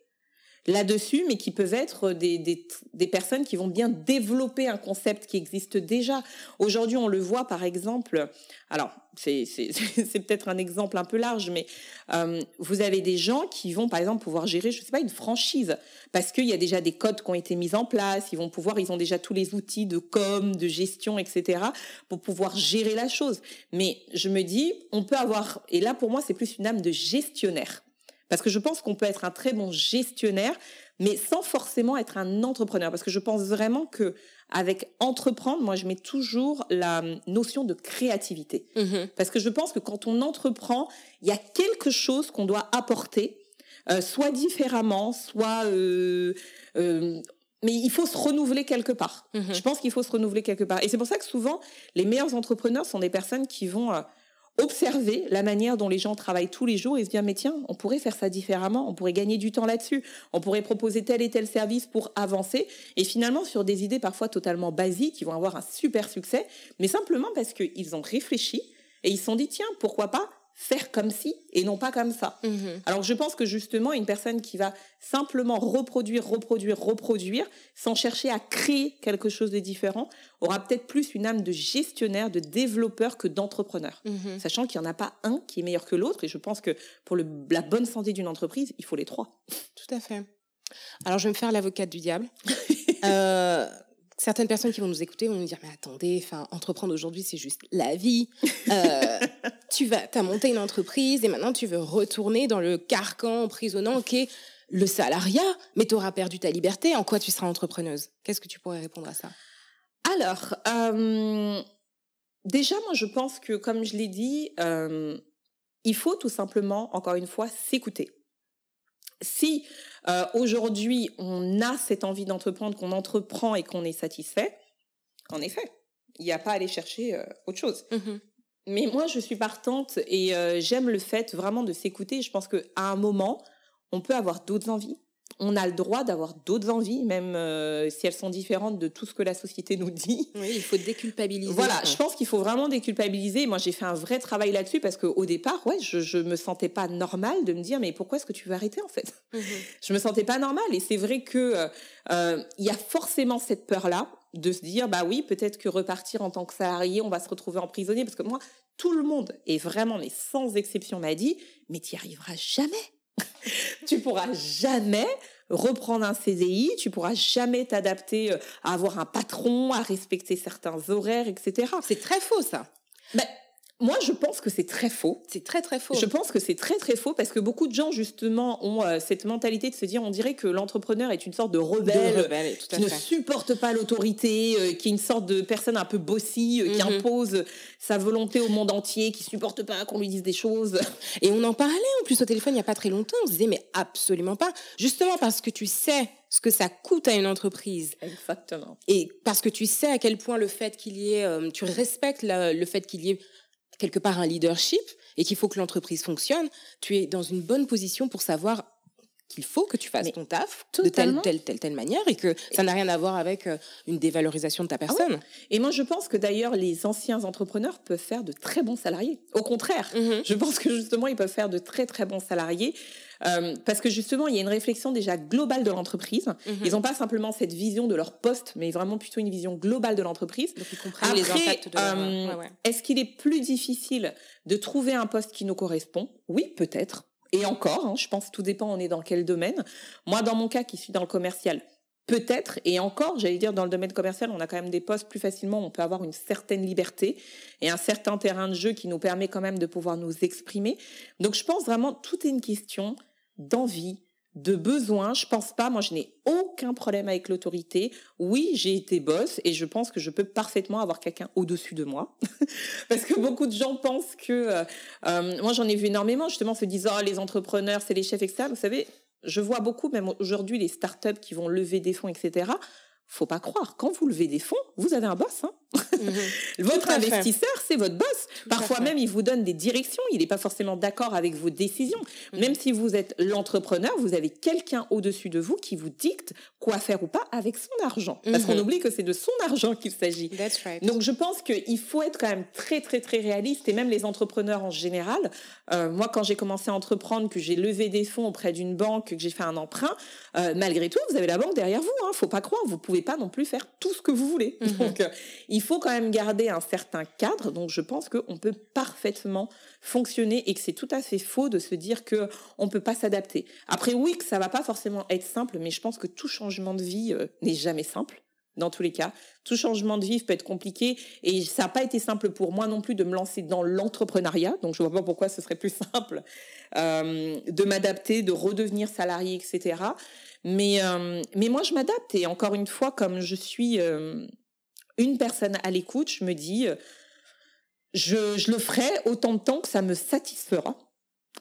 là-dessus, mais qui peuvent être des, des, des, personnes qui vont bien développer un concept qui existe déjà. Aujourd'hui, on le voit par exemple, alors c'est peut-être un exemple un peu large, mais euh, vous avez des gens qui vont par exemple pouvoir gérer, je sais pas, une franchise, parce qu'il y a déjà des codes qui ont été mis en place, ils vont pouvoir, ils ont déjà tous les outils de com, de gestion, etc., pour pouvoir gérer la chose. Mais je me dis, on peut avoir, et là pour moi c'est plus une âme de gestionnaire. Parce que je pense qu'on peut être un très bon gestionnaire, mais sans forcément être un entrepreneur. Parce que je pense vraiment que avec entreprendre, moi, je mets toujours la notion de créativité. Mm-hmm. Parce que je pense que quand on entreprend, il y a quelque chose qu'on doit apporter, euh, soit différemment, soit... Euh, euh, mais il faut se renouveler quelque part. Mm-hmm. Je pense qu'il faut se renouveler quelque part. Et c'est pour ça que souvent, les meilleurs entrepreneurs sont des personnes qui vont observer la manière dont les gens travaillent tous les jours et se dire mais tiens, on pourrait faire ça différemment, on pourrait gagner du temps là-dessus, on pourrait proposer tel et tel service pour avancer. Et finalement sur des idées parfois totalement basiques qui vont avoir un super succès, mais simplement parce qu'ils ont réfléchi et ils se sont dit tiens, pourquoi pas faire comme si et non pas comme ça. Mhm. Alors je pense que justement une personne qui va simplement reproduire, reproduire, reproduire sans chercher à créer quelque chose de différent aura peut-être plus une âme de gestionnaire, de développeur que d'entrepreneur. Mhm. Sachant qu'il n'y en a pas un qui est meilleur que l'autre et je pense que pour la bonne santé d'une entreprise, il faut les trois. Tout à fait. Alors je vais me faire l'avocate du diable. euh, certaines personnes qui vont nous écouter vont nous dire mais attendez, enfin entreprendre aujourd'hui c'est juste la vie. Euh, tu vas, as monté une entreprise et maintenant tu veux retourner dans le carcan emprisonnant qu'est le salariat, mais tu auras perdu ta liberté. En quoi tu seras entrepreneuse? Qu'est-ce que tu pourrais répondre à ça? Alors euh, déjà moi je pense que comme je l'ai dit, euh, il faut tout simplement encore une fois s'écouter. Si euh, aujourd'hui on a cette envie d'entreprendre, qu'on entreprend et qu'on est satisfait, en effet, il n'y a pas à aller chercher euh, autre chose. Mmh Mais moi, je suis partante et euh, j'aime le fait vraiment de s'écouter. Je pense qu'à un moment, on peut avoir d'autres envies, on a le droit d'avoir d'autres envies, même euh, si elles sont différentes de tout ce que la société nous dit. Oui, il faut déculpabiliser. Voilà, je pense qu'il faut vraiment déculpabiliser. Moi, j'ai fait un vrai travail là-dessus parce qu'au départ, ouais, je, je me sentais pas normal de me dire, mais pourquoi est-ce que tu veux arrêter en fait? Je mhm. Je me sentais pas normal. Et c'est vrai que euh, euh, y a forcément cette peur-là de se dire, bah oui, peut-être que repartir en tant que salarié, on va se retrouver emprisonné. Parce que moi, tout le monde, et vraiment, mais sans exception, m'a dit, mais tu n'y arriveras jamais. Tu pourras jamais reprendre un CDI, tu pourras jamais t'adapter euh, à avoir un patron, à respecter certains horaires, etc. C'est très faux ça. Ben, moi, je pense que c'est très faux. C'est très très faux. Je pense que c'est très très faux parce que beaucoup de gens justement ont euh, cette mentalité de se dire, on dirait que l'entrepreneur est une sorte de rebelle, qui ne supporte pas l'autorité, euh, qui est une sorte de personne un peu bossy, euh, qui mhm. impose sa volonté au monde entier, qui supporte pas qu'on lui dise des choses. Et on en parlait en plus au téléphone il y a pas très longtemps. On se disait mais absolument pas. Justement parce que tu sais ce que ça coûte à une entreprise. Exactement. Et parce que tu sais à quel point le fait qu'il y ait, tu respectes le fait qu'il y ait quelque part un leadership et qu'il faut que l'entreprise fonctionne, tu es dans une bonne position pour savoir qu'il faut que tu fasses ton taf de telle, telle, telle, telle manière et que ça n'a rien à voir avec euh, une dévalorisation de ta ah personne. Et moi, je pense que d'ailleurs, les anciens entrepreneurs peuvent faire de très bons salariés. Au contraire, mm-hmm. je pense que justement, ils peuvent faire de très, très bons salariés euh, parce que justement, il y a une réflexion déjà globale de l'entreprise. Mhm. Ils n'ont pas simplement cette vision de leur poste, mais vraiment plutôt une vision globale de l'entreprise. Après, les impacts de euh, Est-ce qu'il est plus difficile de trouver un poste qui nous correspond? Oui, peut-être. Et encore, hein, je pense que tout dépend, on est dans quel domaine. Moi, dans mon cas, qui suis dans le commercial, peut-être, et encore, j'allais dire, dans le domaine commercial, on a quand même des postes plus facilement, on peut avoir une certaine liberté et un certain terrain de jeu qui nous permet quand même de pouvoir nous exprimer. Donc, je pense vraiment, tout est une question d'envie, de besoin. Je pense pas, moi je n'ai aucun problème avec l'autorité. Oui, j'ai été boss et je pense que je peux parfaitement avoir quelqu'un au-dessus de moi. Parce que beaucoup de gens pensent que... Euh, euh, moi j'en ai vu énormément justement se disant oh, les entrepreneurs, c'est les chefs, etc. Vous savez, je vois beaucoup, même aujourd'hui, les startups qui vont lever des fonds, etc faut pas croire. Quand vous levez des fonds, vous avez un boss. Hein mhm. votre investisseur, c'est votre boss. Parfois même, il vous donne des directions. Il n'est pas forcément d'accord avec vos décisions. Mhm. Même si vous êtes l'entrepreneur, vous avez quelqu'un au-dessus de vous qui vous dicte quoi faire ou pas avec son argent. Parce qu'on mhm. oublie que c'est de son argent qu'il s'agit. Donc je pense qu'il faut être quand même très très très réaliste. Et même les entrepreneurs en général. Euh, moi, quand j'ai commencé à entreprendre, que j'ai levé des fonds auprès d'une banque, que j'ai fait un emprunt, euh, malgré tout, vous avez la banque derrière vous. Hein. Faut pas croire. Vous pouvez pas non plus faire tout ce que vous voulez. Mhm. Donc, euh, il faut quand même garder un certain cadre. Donc, je pense qu'on peut parfaitement fonctionner et que c'est tout à fait faux de se dire que on peut pas s'adapter. Après, oui, que ça va pas forcément être simple, mais je pense que tout changement de vie euh, n'est jamais simple. Dans tous les cas, tout changement de vie peut être compliqué et ça n'a pas été simple pour moi non plus de me lancer dans l'entrepreneuriat. Donc je vois pas pourquoi ce serait plus simple euh, de m'adapter, de redevenir salarié, etc. Mais, euh, mais moi, je m'adapte. Et encore une fois, comme je suis euh, une personne à l'écoute, je me dis, euh, je, le ferai autant de temps que ça me satisfera.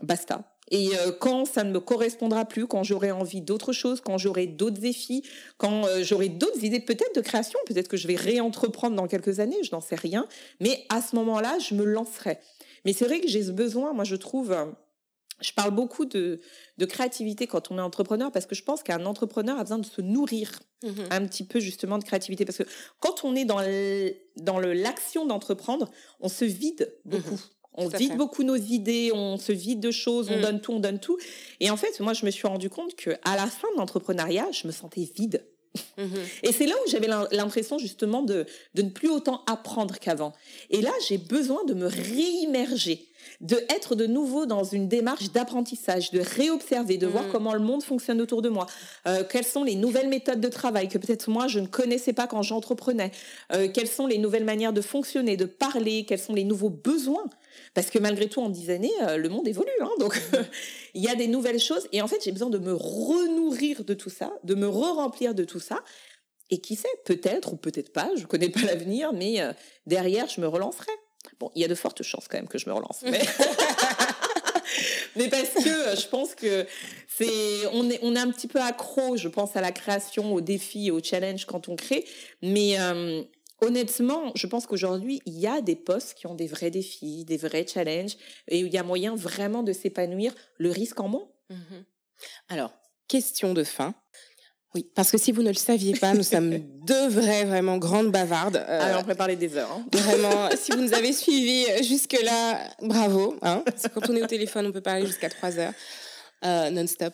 Basta. Et quand ça ne me correspondra plus, quand j'aurai envie d'autre chose, quand j'aurai d'autres défis, quand j'aurai d'autres idées peut-être de création, peut-être que je vais réentreprendre dans quelques années, je n'en sais rien. Mais à ce moment-là, je me lancerai. Mais c'est vrai que j'ai ce besoin, moi je trouve je parle beaucoup de, de, créativité quand on est entrepreneur parce que je pense qu'un entrepreneur a besoin de se nourrir mmh un petit peu justement de créativité parce que quand on est dans le, dans le l'action d'entreprendre, on se vide mmh beaucoup. On vide beaucoup nos idées, on se vide de choses, on mmh. donne tout, on donne tout. Et en fait, moi, je me suis rendu compte que à la fin de l'entrepreneuriat, je me sentais vide. Et c'est là où j'avais l'impression justement de, de ne plus autant apprendre qu'avant. Et là, j'ai besoin de me réimmerger de être de nouveau dans une démarche d'apprentissage, de réobserver, de voir mm. comment le monde fonctionne autour de moi, euh, quelles sont les nouvelles méthodes de travail que peut-être moi je ne connaissais pas quand j'entreprenais, euh, quelles sont les nouvelles manières de fonctionner, de parler, quels sont les nouveaux besoins? Parce que malgré tout, en dix années, euh, le monde évolue. Hein, donc, il y a des nouvelles choses. Et en fait, j'ai besoin de me renourrir de tout ça, de me re-remplir de tout ça. Et qui sait, peut-être ou peut-être pas, je ne connais pas l'avenir, mais derrière, je me relancerai. Bon, il y a de fortes chances quand même que je me relance. Mais, mais parce que euh, je pense que c'est, on est, on est un petit peu accro, je pense, à la création, aux défis, aux challenges quand on crée. Mais euh, honnêtement, je pense qu'aujourd'hui, il y a des postes qui ont des vrais défis, des vrais challenges, et où il y a moyen vraiment de s'épanouir. Le risque en moins. Mhm. Alors, question de fin. Oui, parce que si vous ne le saviez pas, nous sommes deux vraies, vraiment grandes bavardes. Euh, Alors, on peut parler des heures. Hein. Vraiment, si vous nous avez suivis jusque-là, bravo. Hein, quand on est au téléphone, on peut parler jusqu'à trois heures euh, non-stop.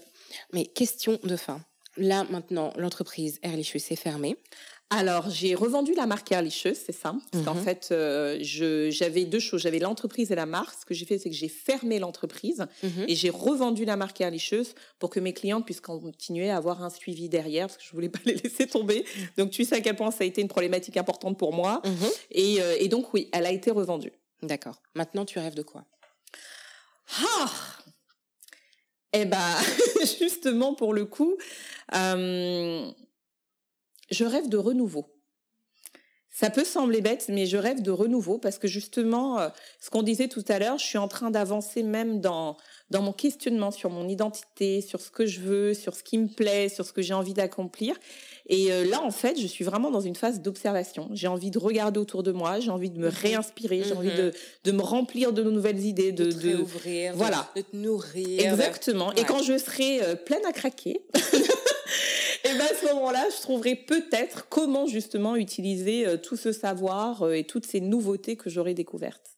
Mais question de fin. Là, maintenant, l'entreprise Ehrlichus est fermée. Alors, j'ai revendu la marque Ehrlichus, c'est ça. Parce qu'en mhm. fait, euh, j'avais deux choses. J'avais l'entreprise et la marque. Ce que j'ai fait, c'est que j'ai fermé l'entreprise mhm. et j'ai revendu la marque Ehrlichus pour que mes clientes puissent continuer à avoir un suivi derrière parce que je voulais pas les laisser tomber. Donc, tu sais à quel point ça a été une problématique importante pour moi. Mhm. Euh, et, donc, oui, elle a été revendue. D'accord. Maintenant, tu rêves de quoi? Ah Eh ben, justement, pour le coup... Euh, je rêve de renouveau. Ça peut sembler bête, mais je rêve de renouveau parce que justement, euh, ce qu'on disait tout à l'heure, je suis en train d'avancer même dans, dans mon questionnement sur mon identité, sur ce que je veux, sur ce qui me plaît, sur ce que j'ai envie d'accomplir. Et euh, là, en fait, je suis vraiment dans une phase d'observation. J'ai envie de regarder autour de moi, j'ai envie de me mhm. réinspirer, j'ai envie mhm. de, de me remplir de nouvelles idées, de, de, ouvrir, voilà. de, te nourrir. Exactement. Et quand je serai euh, pleine à craquer, et ben à ce moment-là, je trouverai peut-être comment justement utiliser euh, tout ce savoir euh, et toutes ces nouveautés que j'aurai découvertes.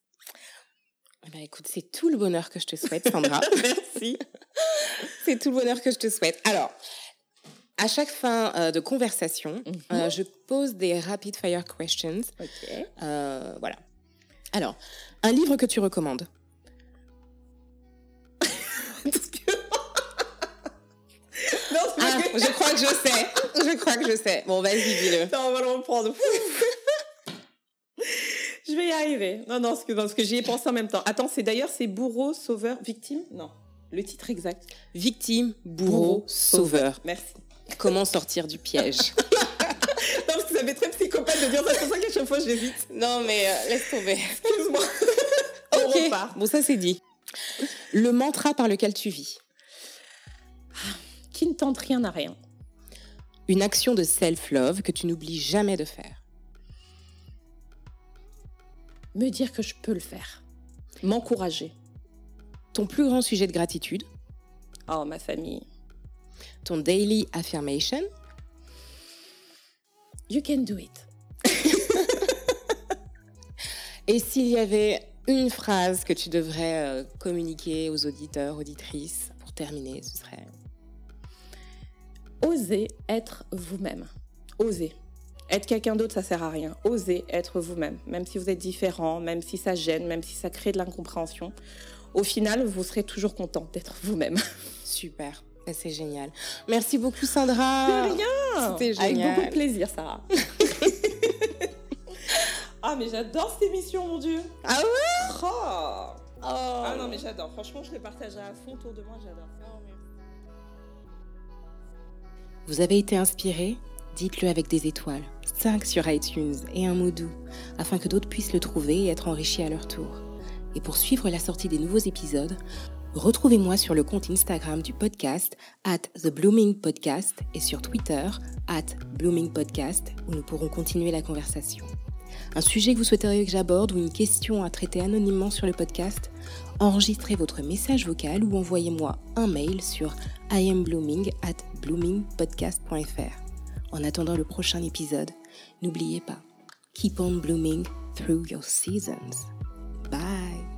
Eh ben, écoute, c'est tout le bonheur que je te souhaite, Sandra. Merci. c'est tout le bonheur que je te souhaite. Alors, à chaque fin euh, de conversation, mhm. je pose des rapid fire questions. Ok. voilà. Alors, un livre que tu recommandes? je crois que je sais. Je crois que je sais. Bon, vas-y, dis-le. on va le reprendre. je vais y arriver. Non, non, parce que, j'y ai pensé en même temps. Attends, c'est d'ailleurs, c'est bourreau, sauveur, victime? Non. Le titre exact. Victime, bourreau, sauveur. Merci. Comment sortir du piège? Non, parce que ça fait très psychopathe de dire ça. C'est pour ça qu'à chaque fois, j'hésite. Non, mais euh, laisse tomber. Excuse-moi. ok. Bon, ça, c'est dit. Le mantra par lequel tu vis qui ne tente rien à rien. Une action de self-love que tu n'oublies jamais de faire. Me dire que je peux le faire. M'encourager. Ton plus grand sujet de gratitude. Oh, ma famille. Ton daily affirmation. You can do it. Et s'il y avait une phrase que tu devrais euh, communiquer aux auditeurs, auditrices, pour terminer, ce serait osez être vous-même. Osez. Être quelqu'un d'autre, ça sert à rien. Osez être vous-même, même si vous êtes différent, même si ça gêne, même si ça crée de l'incompréhension. Au final, vous serez toujours content d'être vous-même. Super. C'est génial. Merci beaucoup, Sandra. De rien. C'était génial. Avec beaucoup de plaisir, Sarah. ah, mais j'adore cette émission, mon Dieu. Ah ouais? Oh. Ah non, mais j'adore. Franchement, je le partagerai à fond autour de moi. J'adore. Vous avez été inspiré? Dites-le avec des étoiles, 5 sur iTunes et un mot doux, afin que d'autres puissent le trouver et être enrichis à leur tour. Et pour suivre la sortie des nouveaux épisodes, retrouvez-moi sur le compte Instagram du podcast, at The Blooming Podcast, et sur Twitter, at Blooming Podcast, où nous pourrons continuer la conversation. Un sujet que vous souhaiteriez que j'aborde ou une question à traiter anonymement sur le podcast enregistrez votre message vocal ou envoyez-moi un mail sur iamblooming at bloomingpodcast.fr. En attendant le prochain épisode, n'oubliez pas, keep on blooming through your seasons. Bye!